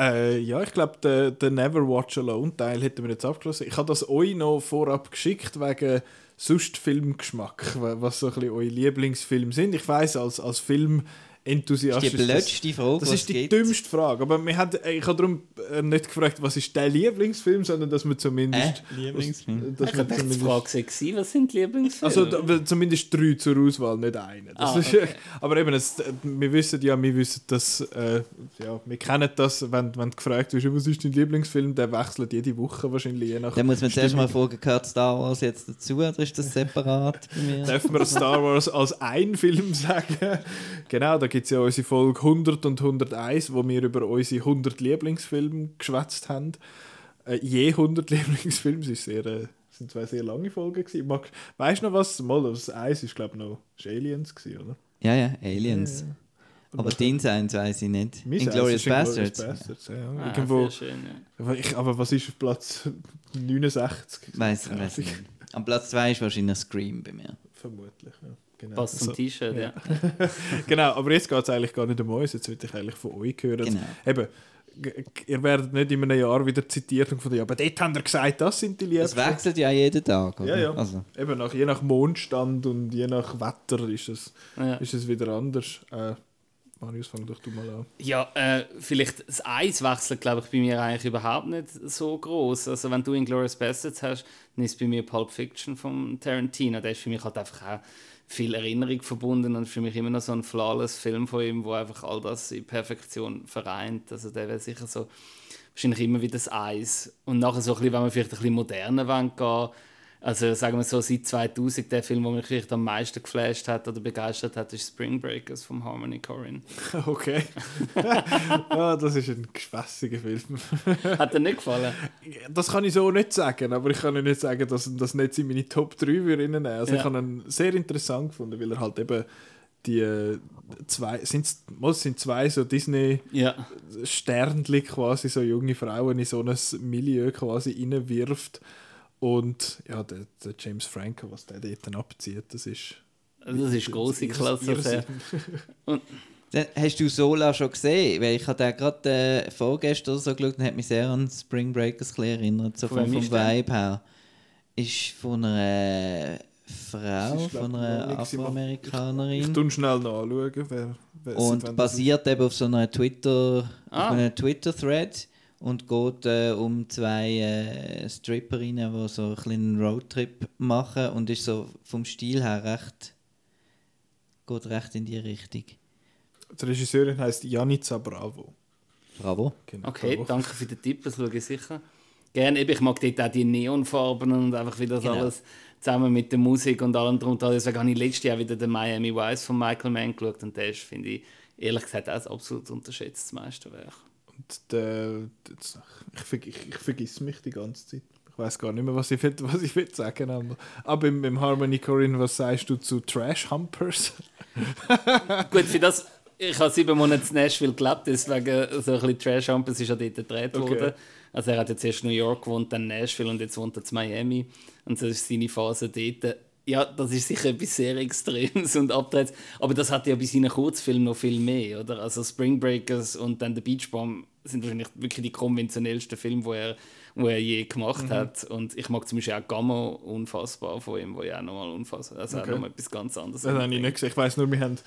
Äh, ja, ich glaube, den, den Never Watch Alone Teil hätten wir jetzt abgeschlossen. Ich habe das euch noch vorab geschickt wegen sonst Filmgeschmack, wa- was so ein bisschen eure Lieblingsfilme sind. Ich weiß als, als Film Das Enthusiast ist die blödste Frage, das ist die gibt. dümmste Frage. Aber wir haben, ich habe darum äh, nicht gefragt, was ist dein Lieblingsfilm, sondern dass wir zumindest. Äh, Lieblingsfilm? Dass Ich wir habe die zumindest Frage gewesen, was sind die Lieblingsfilme? also zumindest drei zur Auswahl, nicht einen. Das Ah, ist, okay. aber eben, es, wir wissen ja, wir wissen das, äh, ja, wir kennen das, wenn, wenn du gefragt wirst, was ist dein Lieblingsfilm, der wechselt jede Woche wahrscheinlich, je nach Dann muss man zuerst mal fragen, gehört Star Wars jetzt dazu oder ist das separat bei mir? Dürfen wir Star Wars als ein Film sagen? Genau, da gibt es ja unsere Folge 100 und 101, wo wir über unsere 100 Lieblingsfilme geschwätzt haben. Äh, je 100 Lieblingsfilme, ist sehr, äh, sind zwei sehr lange Folgen gewesen. Mag, weißt du noch was? Mal, das Eis ist glaube ich noch ist Aliens gewesen, oder? Ja, ja, Aliens. Aber den seins weiß ich nicht. Inglourious Bastards. Bastards, ja. ah, Irgendwo, Sehr schön, ja. aber, ich, aber was ist auf Platz 69? Weiß weiß ich nicht. Am Platz 2 ist wahrscheinlich Scream bei mir. Vermutlich, ja. Genau. Passt zum So. T-Shirt, ja. genau, aber jetzt geht es eigentlich gar nicht um uns, jetzt will ich eigentlich von euch hören. Genau. Eben, ihr werdet nicht in einem Jahr wieder zitiert und von ja, aber dort haben wir gesagt, das sind die Das Liebsten. wechselt ja jeden Tag, oder? Ja, ja. Also, Eben, nach, je nach Mondstand und je nach Wetter ist es, ja. ist es wieder anders. Äh, Marius, fang doch du mal an. Ja, äh, vielleicht das Eis wechselt, glaube ich, bei mir eigentlich überhaupt nicht so groß. Also wenn du Inglourious Bastards hast, dann ist bei mir Pulp Fiction von Tarantino. Der ist für mich halt einfach auch viel Erinnerung verbunden und für mich immer noch so ein flawless Film von ihm, wo einfach all das in Perfektion vereint. Also der wäre sicher so wahrscheinlich immer wieder das Eis. Und nachher so ein bisschen, wenn wir vielleicht ein bisschen moderner wollen gehen, also sagen wir so, seit 2000, der Film, der mich vielleicht am meisten geflasht hat oder begeistert hat, ist Spring Breakers von Harmony Korine. Okay. ah, das ist ein gespässiger Film. Hat dir nicht gefallen? Das kann ich so nicht sagen, aber ich kann nicht sagen, dass das nicht in meine Top 3 würde reinnehmen. Also Ja. ich habe ihn sehr interessant gefunden, weil er halt eben die äh, zwei, es sind zwei so Disney Ja. Sternli quasi, so junge Frauen in so ein Milieu quasi reinwirft. Und ja, der, der James Franco, was der dort dann abzieht, das ist. Das ist große Klasse. Dann Hast du Sola schon gesehen? Weil ich habe den gerade äh, vorgestern oder so geschaut und hat mich sehr an Spring Breakers erinnert, so Von vom? Vibe her. Ist von einer Frau, Das ist, glaub von ich, einer noch nicht, sie macht- Afroamerikanerin. Ich tue schnell nachschauen, wer, wer Und basiert eben auf so einer Twitter, Ah. auf einem Twitter-Thread und geht äh, um zwei äh, Stripperinnen, die so einen kleinen Roadtrip machen und ist so vom Stil her recht geht recht in die Richtung. Die Regisseurin heißt Janica Bravo. Bravo. Genau, Okay, Bravo. danke für den Tipp, das schaue ich sicher. Gerne, ich mag dort auch die Neonfarben und einfach wie das Genau. alles zusammen mit der Musik und allem drum und dran. Deswegen habe ich letztes Jahr wieder den Miami Vice von Michael Mann geschaut und der ist, finde ich, ehrlich gesagt, auch ein absolut unterschätztes Meisterwerk. Der, ich, ich, ich vergiss mich die ganze Zeit. Ich weiß gar nicht mehr, was ich, will, was ich will sagen will. Aber im, im Harmony Corinne, was sagst du zu Trash Humpers? Gut, für das, ich habe sieben Monate in Nashville gelebt, deswegen so ein bisschen trash hump es ist ja dort gedreht Okay. worden. Also er hat jetzt erst New York gewohnt, dann Nashville und jetzt wohnt er in Miami. Und das ist seine Phase dort. Ja, das ist sicher etwas sehr Extremes und Abdrehs. Aber das hat ja bei seinen Kurzfilmen noch viel mehr, oder? Also Spring Breakers und dann The Beach Bomb sind wahrscheinlich wirklich die konventionellsten Filme, die er, wo er je gemacht Mhm. hat. Und ich mag zum Beispiel auch Gamma unfassbar von ihm, wo ja auch nochmal unfassbar Also Okay. auch nochmal etwas ganz anderes. Das habe ich nicht gesehen. Ich weiß nur, wir haben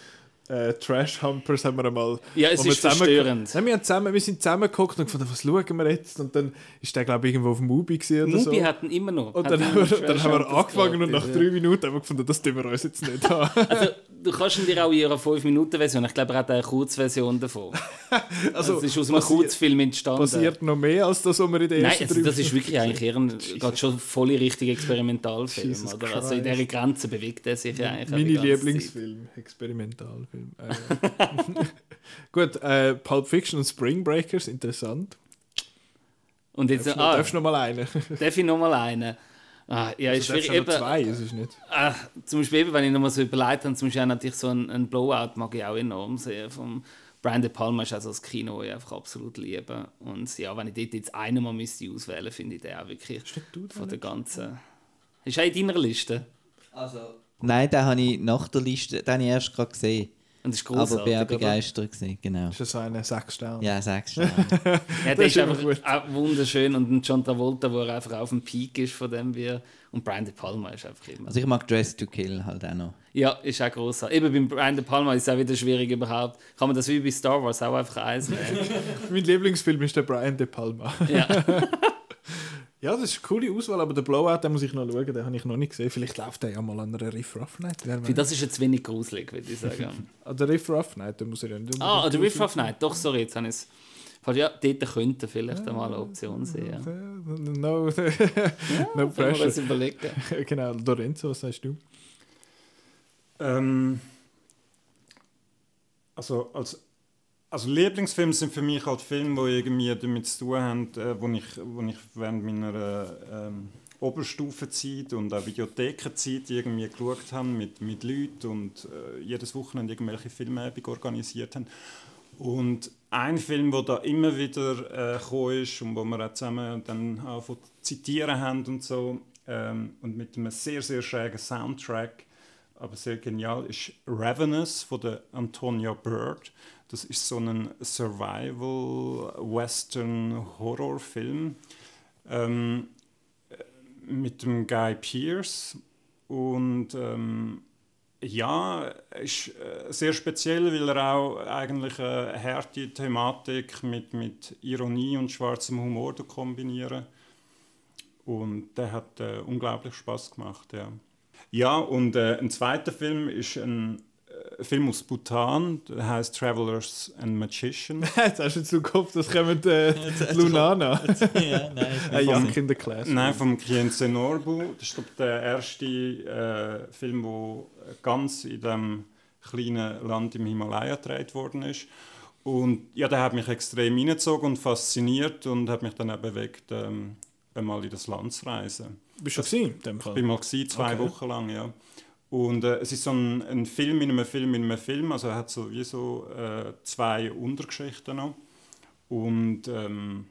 äh, Trash Humpers haben wir einmal. Ja, es ist zusammen- verstörend. Nein, wir, haben zusammen, wir sind zusammengeguckt und gefunden, was schauen wir jetzt? Und dann ist der, glaube ich, irgendwo auf dem Mubi oder Mubi so. hatten immer noch. Und dann haben, wir, dann haben wir angefangen und nach drei Minuten haben wir gefunden, das tun wir uns jetzt nicht ja. Also, du kannst ihn dir auch in ihrer 5-Minuten-Version, ich glaube, er hat eine Kurzversion davon. Also, das ist aus einem Kurzfilm entstanden. passiert noch mehr als das, was wir in Nein, ersten also, drei das ist wirklich eigentlich eher ein, geht schon voll in Richtung Experimentalfilm. Oder? Also in dieser Grenze bewegt er sich eigentlich. Meine Zeit. Lieblingsfilm, Experimentalfilm. Äh, Gut, äh, Pulp Fiction und Spring Breakers, interessant. Und jetzt, Darfst du ah, darfst du noch mal einen? darf ich nochmal einen? Ah, ja, ist Du darfst schwierig. noch Eben, zwei, es ist nicht. Ah, zum Beispiel, eben, wenn ich nochmal so überlegt habe, zum Beispiel auch natürlich so ein, ein Blowout mag ich auch enorm sehr. Vom Brian De Palma ist also das Kino, ich einfach absolut liebe. Und ja, wenn ich dort jetzt einen mal müsste auswählen finde ich den auch wirklich von der ganzen... Ist auch in deiner Liste? Also, Nein, den habe ich nach der Liste, den habe ich erst gerade gesehen. Und das ist Aber großartig, auch oder? begeistert gewesen, genau. Ist das so eine sechs Sterne? Ja, sagst du. ja. Das der ist ist einfach gut. auch wunderschön und ein John Travolta, wo er einfach auf dem Peak ist von dem wir und Brian De Palma ist einfach immer. Also ich mag Dress to Kill halt auch noch. ja, ist auch großartig. Eben beim Brian De Palma ist es auch wieder schwierig überhaupt. Kann man das wie bei Star Wars auch einfach eins nehmen? Mein Lieblingsfilm ist der Brian De Palma. ja. Ja, das ist eine coole Auswahl, aber der Blowout, den muss ich noch schauen, den habe ich noch nicht gesehen. Vielleicht läuft der ja mal an einer Riff Rough Night. Für das ist jetzt wenig gruselig, würde ich sagen. An der Riff Rough Night, da muss er ja nicht ah, unbedingt der Riff gruselig Night. Doch, sorry, jetzt habe ich es. Ja, dort könnte vielleicht einmal eine Option sein. Ja. No, no Wenn wir pressure. uns überlegen. genau, Lorenzo, was sagst du? Ähm, also, als, also Lieblingsfilme sind für mich halt Filme, die irgendwie damit zu tun haben, äh, wo, ich, wo ich während meiner äh, ähm, Oberstufenzeit und auch Videothekenzeit irgendwie geschaut habe mit, mit Leuten und äh, jedes Wochenende irgendwelche Filmabende organisiert haben. Und ein Film, der da immer wieder äh, ist und wo wir auch zusammen dann auch zitieren haben und so ähm, und mit einem sehr, sehr schrägen Soundtrack, aber sehr genial, ist Ravenous von Antonia Bird. Das ist so ein Survival-Western-Horrorfilm ähm, mit dem Guy Pearce und ähm, ja, ist äh, sehr speziell, weil er auch eigentlich eine harte Thematik mit, mit Ironie und schwarzem Humor kombinieren. Und der hat äh, unglaublich Spaß gemacht, ja. Ja, und äh, ein zweiter Film ist ein Film aus Bhutan, der heißt Travelers and Magician. Jetzt hast du jetzt im Kopf, das kommt äh, Lunana. ja, nein. Ein Young in the Class. Nein, vom Kienze Norbu. Das ist glaub, ich, der erste äh, Film, der ganz in dem kleinen Land im Himalaya gedreht worden ist. Und ja, der hat mich extrem hineingezogen und fasziniert und hat mich dann auch bewegt, ähm, einmal in das Land zu reisen. Bist du schon gewesen, in dem Ich Fall? bin mal gewesen, zwei Okay. Wochen lang, ja. Und äh, es ist so ein, ein Film in einem Film in einem Film, also er hat so wie so äh, zwei Untergeschichten noch. Und ähm,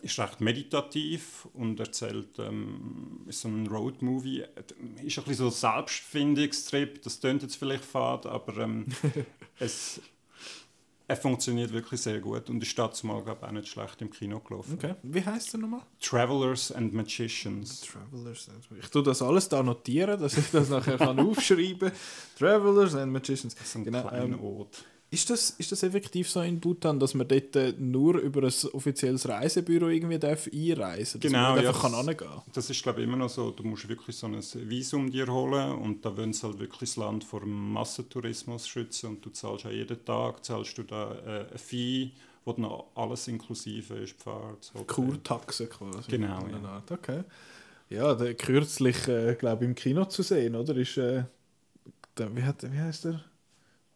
ist recht meditativ und erzählt, ähm, ist so ein Roadmovie, ist ein bisschen so Selbstfindungstrip, das klingt jetzt vielleicht fad, aber ähm, es, er funktioniert wirklich sehr gut und ist dazu mal glaub, auch nicht schlecht im Kino gelaufen. Okay. Wie heißt der nochmal? Travelers and Magicians. Travelers and Ich tue das alles da notieren, dass ich das nachher kann aufschreiben kann. Travelers and Magicians. Das ist ein Genau, kleiner ähm, Ort. Ist das, ist das effektiv so in Bhutan, dass man dort äh, nur über ein offizielles Reisebüro irgendwie darf einreisen darf? Genau, ja, einfach kann das- hingehen Das ist glaube ich immer noch so, du musst wirklich so ein Visum dir holen und da wollen sie halt wirklich das Land vor Massentourismus schützen und du zahlst ja jeden Tag, zahlst du da äh, ein Fee, wo dann alles inklusive ist, Fahrt, Hotel. Kurtaxe quasi. Genau, ja. Art. Okay. Ja, der kürzlich, äh, glaube ich, im Kino zu sehen, oder? Ist, äh, der, wie, hat, wie heißt der?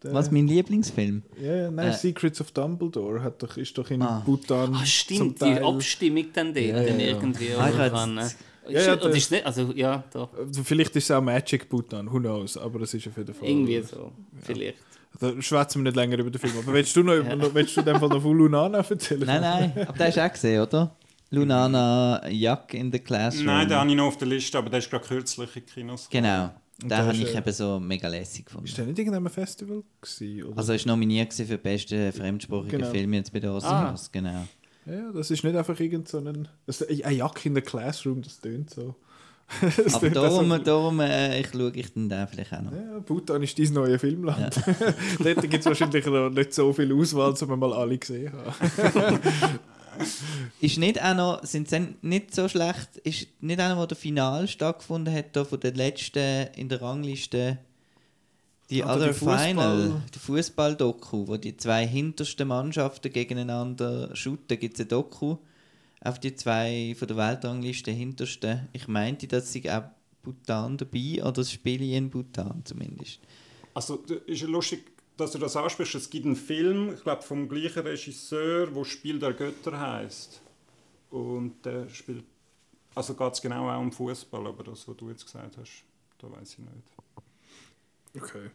Der Was, mein Lieblingsfilm? Ja, ja, nein, Äh. Secrets of Dumbledore hat doch, ist doch in Ah. Bhutan. Ah, zum stimmt, die Teil- Abstimmung dann dort Ja, ja, dann ja. irgendwie. Ah, dran, ne? Ja, ja, der- ist nicht, also ja, doch. Vielleicht ist es auch Magic Bhutan, who knows, aber es ist auf jeden Fall. Irgendwie so, vielleicht. Da schwätzen wir nicht länger über den Film. Aber willst du noch, noch willst du dem Fall noch von Lunana erzählen? Nein, nein, aber der hast du auch gesehen, oder? Lunana Jack in the Classroom. Nein, den habe ich noch auf der Liste, aber der ist gerade kürzlich in Kinos. Genau, den der habe ist, ich eben so mega lässig gefunden. Ist der nicht in irgendeinem Festival gewesen? Oder? Also er war nominiert für den besten fremdsprachigen Genau. Film jetzt bei den Oscars, genau. ja, das ist nicht einfach irgend so ein... Ein Jack in the Classroom, das tönt so. Das Aber darum, so- darum äh, ich schaue ich den da vielleicht auch noch. Ja, Bhutan ist dein neues Filmland. Dort gibt es wahrscheinlich noch nicht so viel Auswahl, um wir mal alle gesehen haben. Ist nicht auch noch, sind sie nicht so schlecht, ist nicht auch noch, wo der Final stattgefunden hat, da von der letzten in der Rangliste, die Ah, Other die Fußball- Final, die Fußball-Doku, wo die zwei hintersten Mannschaften gegeneinander shooten, gibt es ein Doku auf die zwei von der Weltrangliste hintersten. Ich meinte, dass sie auch Bhutan dabei oder das Spiel in Bhutan zumindest. Also d- ist ja lustig, dass du das ansprichst. Es gibt einen Film, ich glaube vom gleichen Regisseur, wo Spiel der Götter heißt. Und der spielt, also geht es genau auch um Fußball, aber das, was du jetzt gesagt hast, da weiß ich nicht. Okay.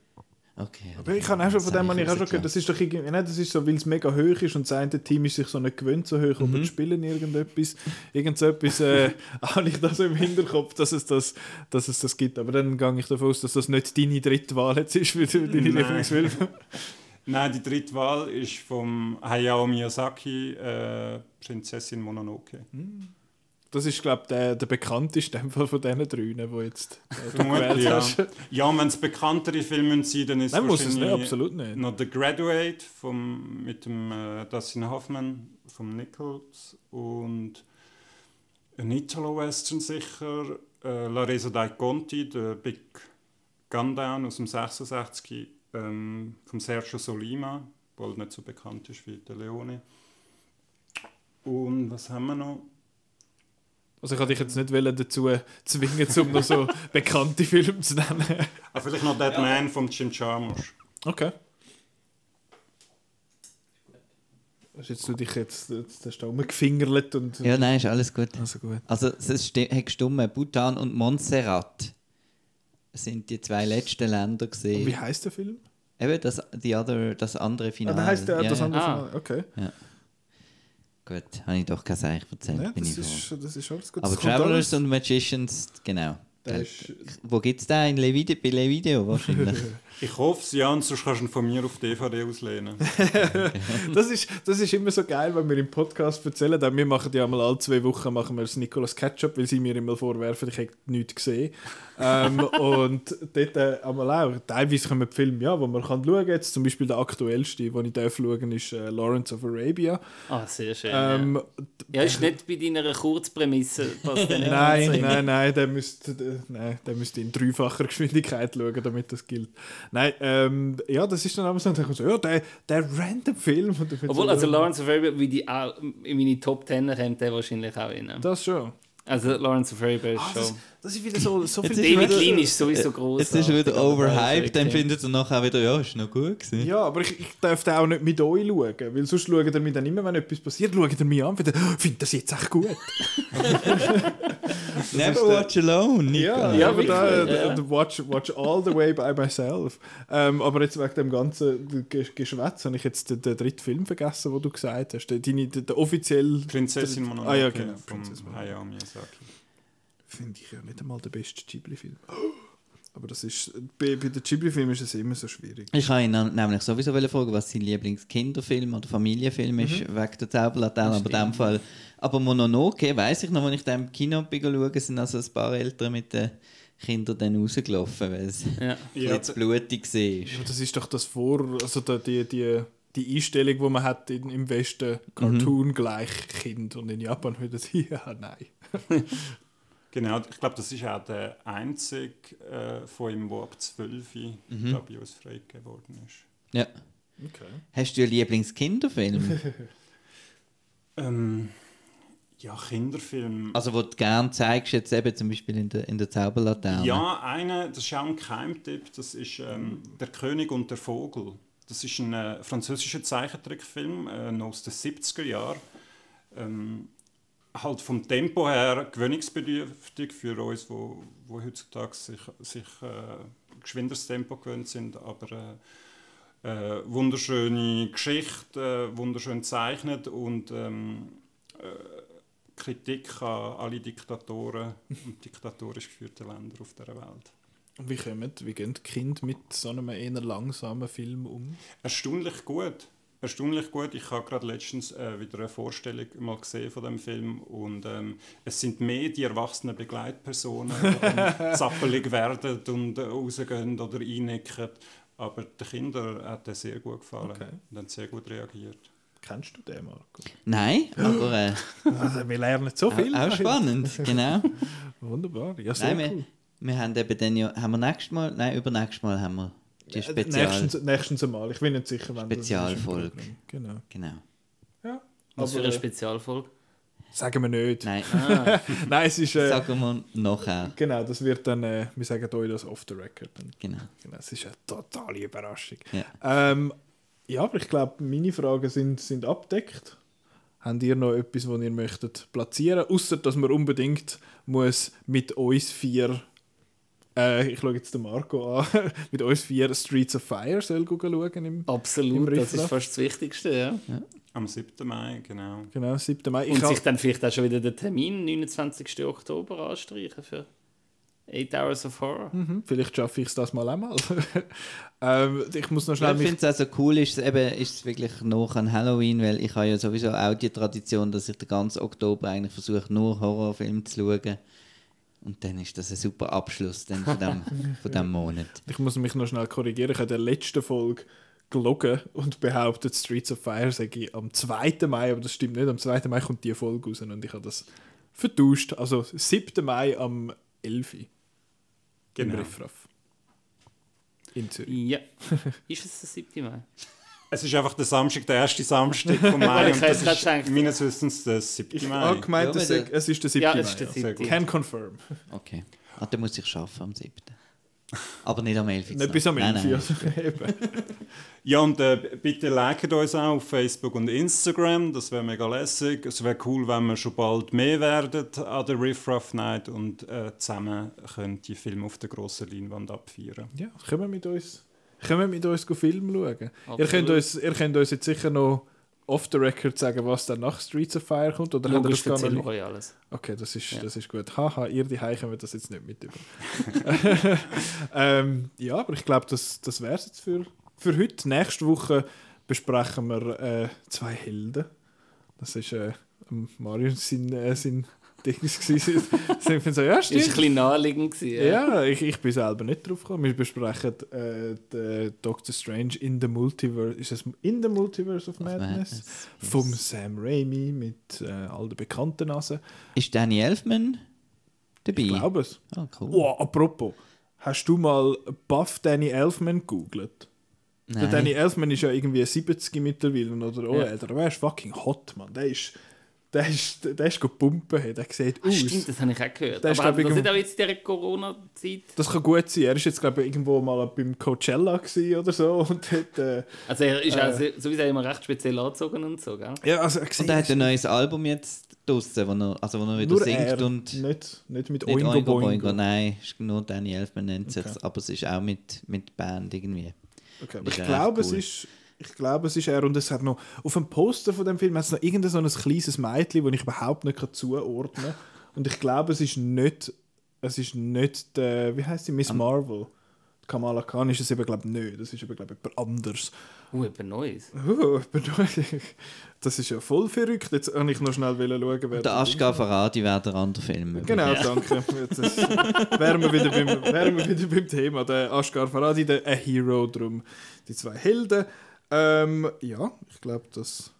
Okay. Aber ich habe auch schon von dem, habe habe ich auch schon gehört, das ist doch irgendwie, nein, das ist so, weil es mega hoch ist und das eine Team ist sich so nicht gewöhnt so hoch, Mhm. aber die spielen irgendetwas, irgend so etwas, äh, habe ich da so im Hinterkopf, dass es, das, dass es das gibt. Aber dann gehe ich davon aus, dass das nicht deine dritte Wahl jetzt ist für deine. Lieblingsfilme. Nein, die dritte Wahl ist vom Hayao Miyazaki, äh, Prinzessin Mononoke. Das ist, glaube ich, der, der bekannteste Fall von diesen drei, die jetzt äh, gewählt ja. hast. Ja, wenn es bekanntere Filme sind, dann ist Nein, muss es nicht, absolut nicht. noch The Graduate vom, mit dem äh, Dustin Hoffman vom Nichols und ein Italo-Western sicher, äh, La Resa dai Conti, der Big Gundown aus dem 66 ähm, vom Sergio Solima, halt nicht so bekannt ist wie der Leone. Und was haben wir noch? Also ich wollte dich jetzt nicht wollen dazu zwingen, um noch so bekannte Filme zu nennen. Ah, vielleicht noch Dead Man von Jim Jarmusch. Okay. Hast jetzt du dich jetzt, jetzt hast du rumgefingerlet und... Ja, nein, ist alles gut. Also gut. Also es hat gestimmt, Bhutan und Montserrat sind die zwei letzten Länder Und wie gesehen. heißt der Film? Eben das, die other, das andere Ah, Finale. der heißt der, ja, das ja. andere Ah. Finale. Okay. Gut, habe ich doch kein Seich erzählt. Ja, das, ist, das ist alles gut. Aber Travelers und Magicians, genau. Der Gell. ist, Wo gibt es den? In Levideo, bei Levideo wahrscheinlich. Ich hoffe es, ja, und sonst kannst du ihn von mir auf DVD auslehnen. das, ist, das ist immer so geil, wenn wir im Podcast erzählen. Denn wir machen ja mal alle zwei Wochen machen wir das Nicolas Ketchup, weil sie mir immer vorwerfen, ich hätte nichts gesehen. ähm, und dort äh, einmal auch. Teilweise kommen die Filme, ja, wo man kann schauen kann. Jetzt zum Beispiel der aktuellste, den ich darf schauen ist äh, Lawrence of Arabia. Ah, sehr schön. Ähm, ja. ja, ist nicht bei deiner Kurzprämisse, der Nein, nein, nein, der müsste, der, nein, der müsste in dreifacher Geschwindigkeit schauen, damit das gilt. Nein, ähm, ja, das ist dann aber so, dann so, ja, der, der random Film. Obwohl, so, also Lawrence of Arabia, wie die auch in meine Top 10 kommt, der wahrscheinlich auch rein. Das schon. Also Lawrence of Arabia ist Ah, schon... das, Das ist wieder so, so viel... David wieder- Lean ist sowieso groß. Jetzt ist er wieder overhyped, dann findet er nachher wieder, ja, ist noch gut gewesen. Ja, aber ich, ich darf den auch nicht mit euch schauen, weil sonst schaut ihr mich dann immer, wenn etwas passiert, schaut ihr mich an und findet, oh, findet das jetzt echt gut. Never watch alone, Nico. Ja, Ja, aber da, ja. da watch, watch all the way by myself. Ähm, aber jetzt wegen dem ganzen Ge- Geschwätz habe ich jetzt den, den dritten Film vergessen, den du gesagt hast. Der, deine, der, der offiziell... Prinzessin Mononoke Ah ja, genau. Mononoke. Hayao Miyazaki. Finde ich ja nicht einmal der beste Ghibli-Film. Aber das ist... Bei, bei den Ghibli-Filmen ist es immer so schwierig. Ich habe ihn nämlich sowieso fragen, was sein Lieblingskinderfilm oder Familienfilm ist, wegen der Zauberlaterne. Aber in dem Fall. Aber Mononoke, weiß ich noch, als ich da im Kino bin schauen, sind also ein paar Eltern mit den Kindern dann rausgelaufen, weil es Ja. Ja, zu blutig war. Aber das ist doch das Vor... Also die, die, die Einstellung, die man hat in, im Westen, Cartoon gleich Kind und in Japan wieder ja, nein. Genau, ich glaube, das ist auch der einzige äh, von ihm, der ab 12 Mhm. glaub ich, uns freigegeben worden ist. Ja. Okay. Hast du einen Lieblingskinderfilm? Ähm, ja, Kinderfilm. also, wo du gerne zeigst, jetzt eben zum Beispiel in der, in der Zauberlaterne? Ja, einer, das ist auch ein Keimtipp, das ist ähm, Der König und der Vogel. Das ist ein äh, französischer Zeichentrickfilm äh, noch aus den 70er Jahren. Ähm, halt vom Tempo her gewöhnungsbedürftig für uns, wo, wo heutzutage sich, sich äh, geschwinderes Tempo gewöhnt sind, aber äh, äh, wunderschöne Geschichte, äh, wunderschön gezeichnet und ähm, äh, Kritik an alle Diktatoren und diktatorisch geführte Länder auf der Welt. Wie, kommen, wie gehen die Kinder mit so einem eher langsamen Film um? Erstaunlich gut. Erstaunlich gut. Ich habe gerade letztens äh, wieder eine Vorstellung mal gesehen von dem Film und ähm, es sind mehr die erwachsenen Begleitpersonen, die zappelig werden und äh, rausgehen oder einnicken. Aber den Kindern hat er sehr gut gefallen Okay. und haben sehr gut reagiert. Kennst du den, Marco? Nein, aber äh, Also, wir lernen so viel. auch, auch spannend, genau. Wunderbar. Ja, sehr Nein, wir, cool. wir haben eben dann ja, haben wir nächstes Mal, nein, übernächstes Mal haben wir die Spezial, Nächstens, nächstens einmal. Ich bin nicht sicher, wann das ist Spezialfolge. Genau. genau. Ja. Was für Aber, eine äh, Spezialfolge? sagen wir nicht. Nein, Nein, es ist... Äh, sagen wir nachher. genau, das wird dann... Äh, wir sagen euch das off the record. Dann. Genau. Genau, es ist eine totale Überraschung. Ja. Ähm, ja, aber ich glaube, meine Fragen sind, sind abdeckt. Habt ihr noch etwas, was ihr möchtet platzieren? Außer dass man unbedingt muss mit uns vier, äh, ich schaue jetzt den Marco an, mit uns vier Streets of Fire soll schauen im, Im Absolut, das Riffraff. ist fast das Wichtigste, ja. Am 7. Mai, genau. genau 7. Mai. Ich Und sich dann vielleicht auch schon wieder den Termin 29. Oktober anstreichen für 8 Hours of Horror. Mhm, vielleicht schaffe ich es das mal einmal. ähm, ich muss noch schnell Ich finde es also cool, ist es eben, ist es wirklich noch an Halloween, weil ich habe ja sowieso auch die Tradition, dass ich den ganzen Oktober eigentlich versuche, nur Horrorfilme zu schauen. Und dann ist das ein super Abschluss dann von dem, von dem Monat. Ich muss mich noch schnell korrigieren. Ich habe in der letzten Folge gelogen und behauptet, Streets of Fire sage ich am 2. Mai, aber das stimmt nicht. Am 2. Mai kommt die Folge raus und ich habe das vertauscht. Also 7. Mai am 11. Uhr Genau. im Riffraff. In Zürich. Ja. ist es der 7. Mai? Es ist einfach der Samstag, der erste Samstag vom Mai. Ich und das ist meines Wissens der 7. Ich Mai. habe gemeint, Ja, es, es ist der 7. Ja, Mai. es ist der ja. Sehr 7. Can confirm. Okay. Ah, dann muss ich schaffen am 7. Aber nicht am 11. Nicht bis am Nein, 11. nein. Also. Ja, und äh, bitte liket uns auch auf Facebook und Instagram, das wäre mega lässig. Es wäre cool, wenn wir schon bald mehr werden an der Riff Raff Night und äh, zusammen können die Filme auf der grossen Leinwand abfeiern. Ja, wir mit uns, können wir mit uns Film schauen. Ihr könnt, uns, ihr könnt uns jetzt sicher noch off the record sagen, was dann nach Streets of Fire kommt. Oder Logisch das erzählen wir euch alles. Okay, das ist, Ja. das ist gut. Haha, ihr die können wir das jetzt nicht mit über. ähm, ja, aber ich glaube, das, das wäre es jetzt für, für heute. Nächste Woche besprechen wir äh, zwei Helden. Das ist äh, Mario sein, äh, sein Dings gewesen. Sind wir so, ja, Ist ein stimmt. bisschen naheliegend gewesen. Ja, ich, ich bin selber nicht drauf gekommen. Wir besprechen äh, den Doctor Strange in the Multiverse. Ist es in the Multiverse of Madness? Madness, yes. Vom Sam Raimi mit äh, all den bekannten Nasen. Ist Danny Elfman dabei? Ich glaube es. Ah, cool. Oh, apropos, hast du mal Buff Danny Elfman gegoogelt? Der Danny Elfman ist ja irgendwie 70 mittlerweile oder oh, Ja. älter. Aber er ist fucking hot, man. Der ist der ist, der ist gepumpen, der sieht Ah, aus. Stimmt, das habe ich auch gehört. Der ist, Aber glaub ich, das nicht auch jetzt in dieser Corona-Zeit? Das kann gut sein. Er ist jetzt, glaube ich, irgendwo mal beim Coachella oder so und hat... Äh, Also er ist Äh. auch se- sowieso immer recht speziell angezogen und so, gell? ja, also er. Und er hat ein neues Album jetzt draussen, wo er, also wo er wieder nur singt er, und nicht, nicht mit nicht Oingo, Oingo Boingo. Boingo. Nein, ist nur Danny Elfman nennt es Okay. jetzt, aber es ist auch mit, mit Band irgendwie. Okay, aber Ist ich glaube, echt es cool. ist... Ich glaube, es ist er und es hat noch... Auf dem Poster von dem Film hat es noch irgendein so ein kleines Mädchen, das ich überhaupt nicht kann zuordnen kann. Und ich glaube, es ist nicht... Es ist nicht der... Wie heißt sie? Miss Marvel. Kamala Khan ist es eben, glaube ich, nicht. Das ist eben, glaube ich, jemand anderes. Uh, etwas Neues. Oh, das ist ja voll verrückt. Jetzt wollte ich noch schnell schauen, wer Der das Aschgar Faradi wäre der andere Film. Genau, danke. Jetzt ist- wären, wir wieder beim, wären wir wieder beim Thema. Der Ashgar Faradi, der A Hero, drum die zwei Helden. Ähm, ja, ich glaube, das,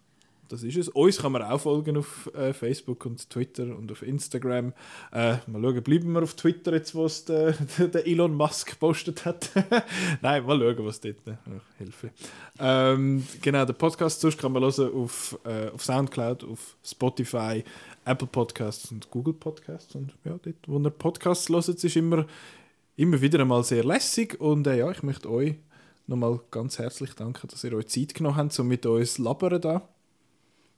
das ist es. Uns kann man auch folgen auf äh, Facebook und Twitter und auf Instagram. Äh, mal schauen, bleiben wir auf Twitter jetzt, was der, der Elon Musk gepostet hat. Nein, mal schauen, was dort. Äh, Hilfe. Ähm, genau, den Podcast sonst kann man hören auf, äh, auf Soundcloud, auf Spotify, Apple Podcasts und Google Podcasts. Und ja, dort, wo ihr Podcasts hört, ist immer, immer wieder einmal sehr lässig. Und äh, ja, ich möchte euch nochmal ganz herzlich danken, dass ihr euch Zeit genommen habt, um mit uns zu labern da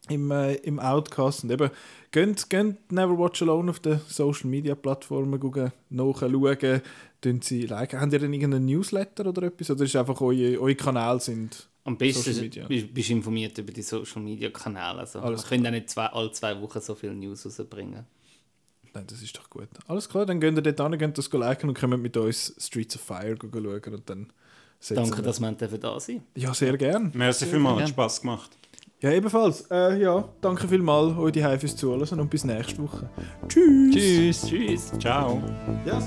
im, äh, im Outcast. Und eben, geht, geht Never Watch Alone auf den Social Media Plattformen gucken, nachschauen, tun sie liken. Habt ihr denn irgendeinen Newsletter oder etwas? Oder ist einfach eure, eure Kanäle sind Am besten bist du informiert über die Social Media Kanäle. Also, Alles wir können auch nicht zwei, alle zwei Wochen so viel News rausbringen. Nein, das ist doch gut. Alles klar, dann gehen ihr dort hin, geht das liken und kommen mit uns Streets of Fire schauen und dann setzen Danke, dass wir dafür da sind. Ja, sehr gern. Merci vielmals, hat. Spass gemacht. Ja, ebenfalls. Äh, ja, danke vielmals euch die fürs Zuhören und bis nächste Woche. Tschüss. Tschüss. Tschüss. Ciao. Ja,